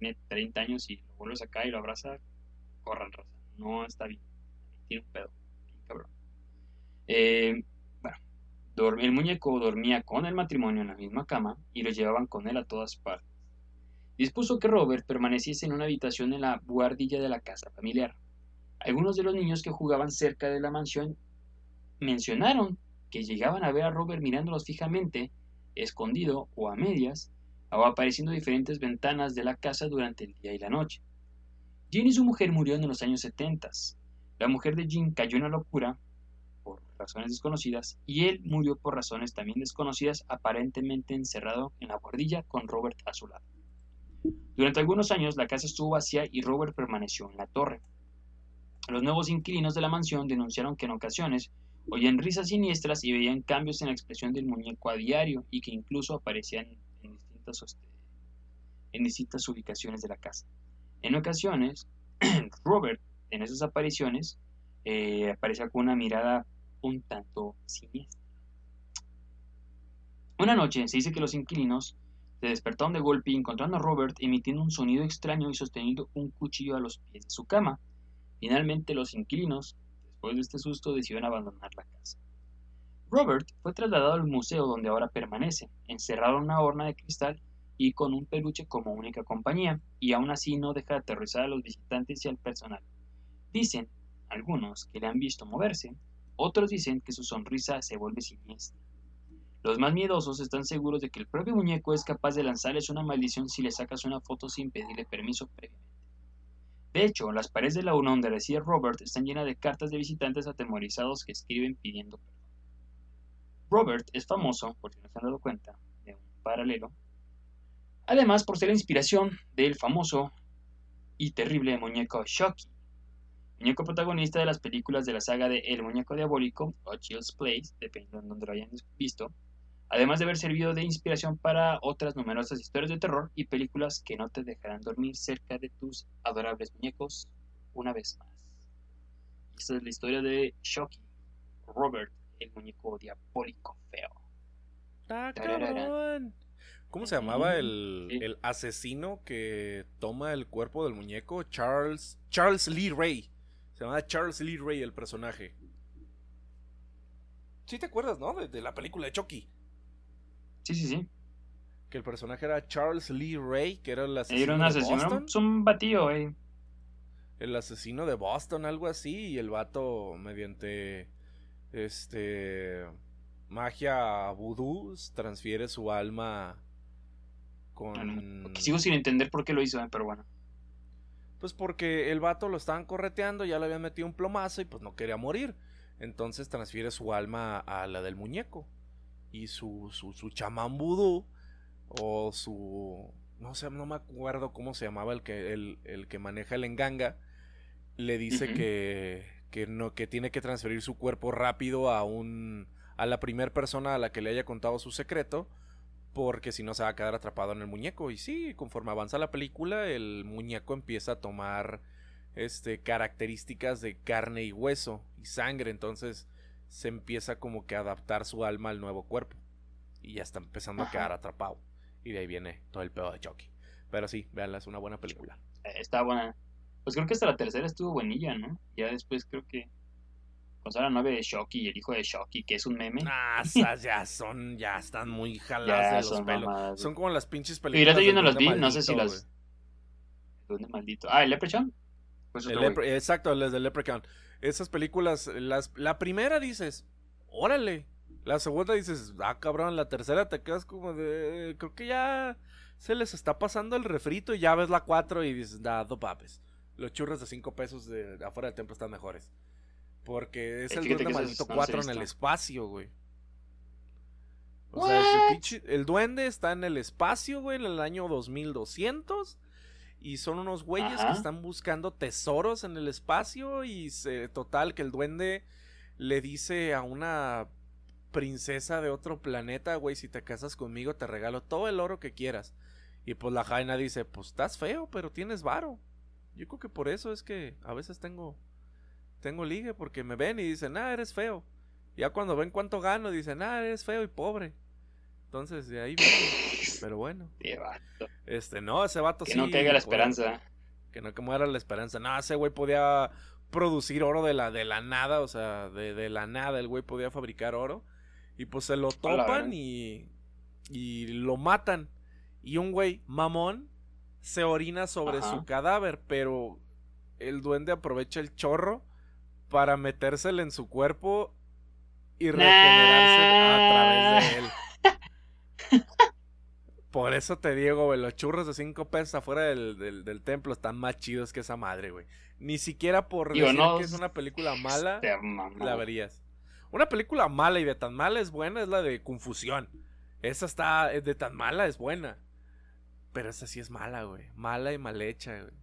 tiene 30 años y lo vuelve a sacar y lo abraza, corran raza. No está bien. Tiene un pedo. cabrón. Eh, el muñeco dormía con el matrimonio en la misma cama y lo llevaban con él a todas partes. Dispuso que Robert permaneciese en una habitación en la buhardilla de la casa familiar. Algunos de los niños que jugaban cerca de la mansión mencionaron que llegaban a ver a Robert mirándolos fijamente, escondido o a medias, apareciendo diferentes ventanas de la casa durante el día y la noche. Jean y su mujer murieron en los años 70. La mujer de Jean cayó en la locura por razones desconocidas y él murió por razones también desconocidas, aparentemente encerrado en la guardilla con Robert a su lado. Durante algunos años la casa estuvo vacía y Robert permaneció en la torre. Los nuevos inquilinos de la mansión denunciaron que en ocasiones oían risas siniestras y veían cambios en la expresión del muñeco a diario y que incluso aparecían en distintas, distintas ubicaciones de la casa. En ocasiones, Robert, en esas apariciones, eh, aparecía con una mirada un tanto siniestra. Una noche se dice que los inquilinos se despertaron de golpe encontrando a Robert emitiendo un sonido extraño y sosteniendo un cuchillo a los pies de su cama. Finalmente los inquilinos, después de este susto, decidieron abandonar la casa. Robert fue trasladado al museo donde ahora permanece, encerrado en una horna de cristal y con un peluche como única compañía, y aún así no deja de aterrorizar a los visitantes y al personal. Dicen algunos que le han visto moverse, otros dicen que su sonrisa se vuelve siniestra. Los más miedosos están seguros de que el propio muñeco es capaz de lanzarles una maldición si le sacas una foto sin pedirle permiso previamente. De hecho, las paredes de la UNA donde reside Robert están llenas de cartas de visitantes atemorizados que escriben pidiendo perdón. Robert es famoso, por si no se han dado cuenta, de un paralelo, además por ser la inspiración del famoso y terrible muñeco Shocky, muñeco protagonista de las películas de la saga de El Muñeco Diabólico o Child's Place, dependiendo de donde lo hayan visto, además de haber servido de inspiración para otras numerosas historias de terror y películas que no te dejarán dormir cerca de tus adorables muñecos una vez más. Esta es la historia de Shocky, Robert, el muñeco diabólico feo. ¿Cómo se llamaba el, el, asesino que toma el cuerpo del muñeco? Charles Charles Lee Ray. Se llamaba Charles Lee Ray el personaje. Sí te acuerdas, ¿no? De, la película de Chucky. Sí, sí, sí. Que el personaje era Charles Lee Ray, que era el asesino era un asesino, de Boston. Es un batío, eh. El asesino de Boston, algo así, y el vato mediante este magia vudú transfiere su alma con sigo sin entender por qué lo hizo, eh, pero bueno. Pues porque el vato lo estaban correteando, ya le habían metido un plomazo y pues no quería morir. Entonces transfiere su alma a la del muñeco y su, su, su chamán vudú o su... No sé, no me acuerdo cómo se llamaba el que, el, el que maneja el enganga. Le dice que, que, no, que tiene que transferir su cuerpo rápido a un... a la primera persona a la que le haya contado su secreto. Porque si no se va a quedar atrapado en el muñeco. Y sí, conforme avanza la película, el muñeco empieza a tomar este, características de carne y hueso y sangre. Entonces se empieza como que a adaptar su alma al nuevo cuerpo. Y ya está empezando a quedar atrapado. Y de ahí viene todo el pedo de Chucky. Pero sí, véanla, es una buena película. Está buena. Pues creo que hasta la tercera estuvo buenilla, ¿no? Ya después creo que. Pues ahora nueve de Shocky y el hijo de Shocky, que es un meme. Ah, ya son, ya están muy jaladas de los son pelos. son como las pinches películas. Fíjate, yo no las vi, no sé si las. ¿Dónde maldito? Ah, el Leprechaun. Pues exacto, las de Leprechaun esas películas, las, la primera dices, órale. La segunda dices, ah, cabrón. La tercera te quedas como de, creo que ya se les está pasando el refrito y ya ves la cuatro y dices, da, do papes. Los churros de cinco pesos de, afuera del templo están mejores. Porque es el, el maldito 4 en el espacio, güey. O sea, el duende está en el espacio, güey, en el año 2200. Y son unos güeyes que están buscando tesoros en el espacio. Y se, total, que el duende le dice a una princesa de otro planeta, güey, si te casas conmigo te regalo todo el oro que quieras. Y pues la Jaina dice, pues estás feo, pero tienes varo. Yo creo que por eso es que a veces tengo, tengo ligue, porque me ven y dicen, ah, eres feo. Ya cuando ven cuánto gano, dicen, ah, eres feo y pobre. Entonces, de ahí viene. Pero bueno. Este, no, ese vato sí. Que no caiga la esperanza. Que no que muera la esperanza. No, ese güey podía producir oro de la, de la nada. O sea, de, de la nada el güey podía fabricar oro. Y pues se lo topan y, y lo matan. Y un güey, mamón, se orina sobre su cadáver, pero el duende aprovecha el chorro para metérselo en su cuerpo y regenerarse a través de él. Por eso te digo, güey, los churros de cinco pesos afuera del, del, templo están más chidos que esa madre, güey. Ni siquiera por decir que es una película mala, la verías. Una película mala y de tan mala es buena es la de Confusión. Esa está, de tan mala es buena. Pero esa sí es mala, güey. Mala y mal hecha, güey.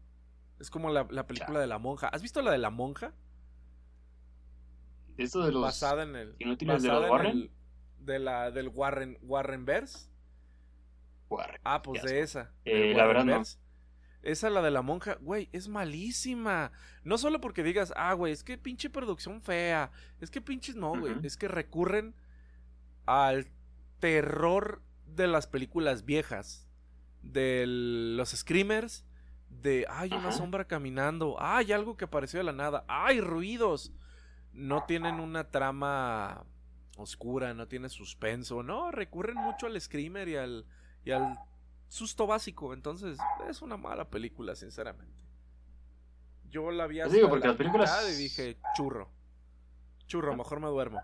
Es como la, película de la monja. ¿Has visto la de la monja? Eso de los. Basada en el. ¿Inútiles de los Warren? de la, del Warren, Warrenverse. Warren. Ah, pues de esa. Eh, la verdad no. Esa, la de la monja, güey, es malísima. No solo porque digas, ah, güey, es que pinche producción fea. Es que pinches no, güey. Es que recurren al terror de las películas viejas. De los screamers. De, ay, una sombra caminando. Ay, algo que apareció de la nada. Ay, ruidos. No tienen una trama oscura, no tiene suspenso. No, recurren mucho al screamer y al, y al susto básico. Entonces, es una mala película, sinceramente. Yo la vi hasta porque las películas... y dije, churro. Churro, ah. mejor me duermo.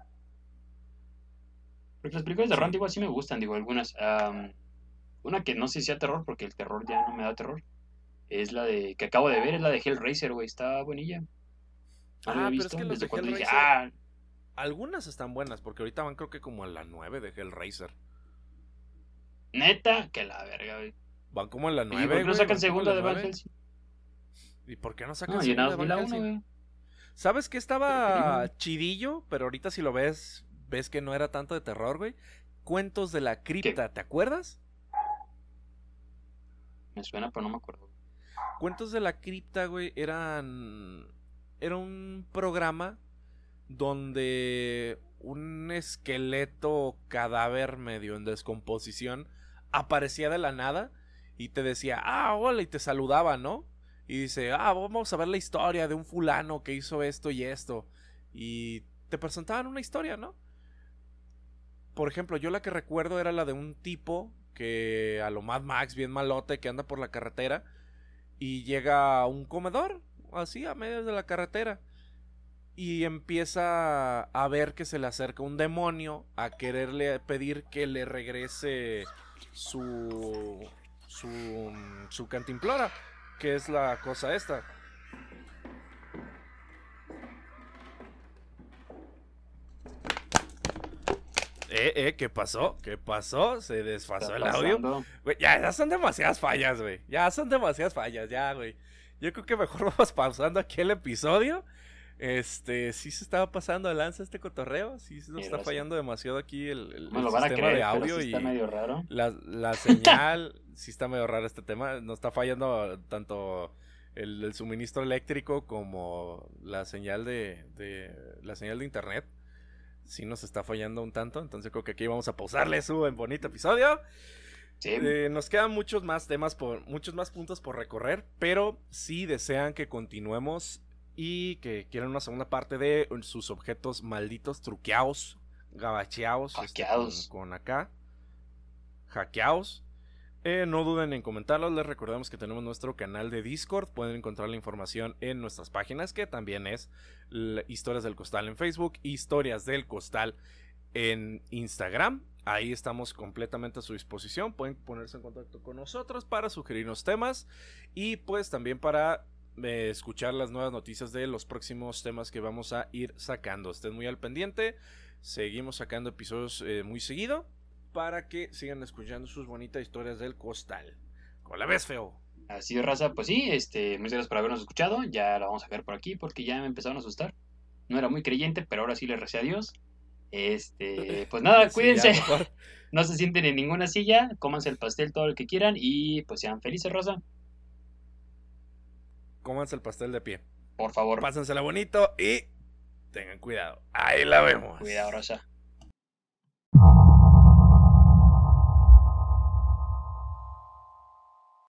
Porque las películas de terror igual sí me gustan, digo, algunas. Una que no sé si sea terror, porque el terror ya no me da terror. Es la de que acabo de ver, es la de Hellraiser, güey. Está buenilla. ah, pero es que los de Hellraiser, ah". Algunas están buenas, porque ahorita van creo que como a la 9 de Hellraiser. Neta, que la verga, güey. Van como en la 9. ¿Y por qué no sacan segunda de Van Helsing? ¿Y por qué no sacan segunda de Van Helsing? ¿Sabes que estaba chidillo? Pero ahorita si lo ves, ves que no era tanto de terror, güey. Cuentos de la cripta, ¿te acuerdas? Me suena, pero no me acuerdo. Cuentos de la cripta, güey, eran. Era un programa donde un esqueleto cadáver medio en descomposición aparecía de la nada y te decía, ah, hola, y te saludaba, ¿no? Y dice, ah, vamos a ver la historia de un fulano que hizo esto y esto. Y te presentaban una historia, ¿no? Por ejemplo, yo la que recuerdo era la de un tipo que a lo Mad Max, bien malote, que anda por la carretera y llega a un comedor, así, a medio de la carretera. Y empieza a ver que se le acerca un demonio a quererle pedir que le regrese su, su, su cantimplora, que es la cosa esta. Eh, eh, ¿qué pasó? ¿Qué pasó? Se desfasó el audio. ya, ya son demasiadas fallas, güey. Ya son demasiadas fallas, ya, güey. Yo creo que mejor vamos pausando aquí el episodio este, sí se estaba pasando de lanza este cotorreo, sí se nos está fallando demasiado aquí el, sistema de audio y está medio raro. La, señal, sí está medio raro este tema, nos está fallando tanto el, suministro eléctrico como la señal de, la señal de internet. Sí nos está fallando un tanto, entonces creo que aquí vamos a pausarle su en bonito episodio. Eh, nos quedan muchos más temas por muchos más puntos por recorrer, pero si desean que continuemos y que quieren una segunda parte de sus objetos malditos, truqueados, gabacheados, este, con, acá, hackeados. Eh, no duden en comentarlos, les recordamos que tenemos nuestro canal de Discord, pueden encontrar la información en nuestras páginas, que también es Historias del Costal en Facebook, Historias del Costal en Instagram. Ahí estamos completamente a su disposición. Pueden ponerse en contacto con nosotros para sugerirnos temas y pues también para escuchar las nuevas noticias de los próximos temas que vamos a ir sacando. Estén muy al pendiente. Seguimos sacando episodios eh, muy seguido. Para que sigan escuchando sus bonitas historias del costal. ¿Con la ves, feo? Así de raza, pues sí, este, muchas gracias por habernos escuchado. Ya la vamos a ver por aquí porque ya me empezaron a asustar. No era muy creyente, pero ahora sí le recé a Dios. Este, pues nada, cuídense. no se sienten en ninguna silla, cómanse el pastel todo lo que quieran y pues sean felices, Rosa. Cómanse el pastel de pie. Por favor. Pásensela bonito y tengan cuidado. Ahí la vemos. Cuidado, Rosa.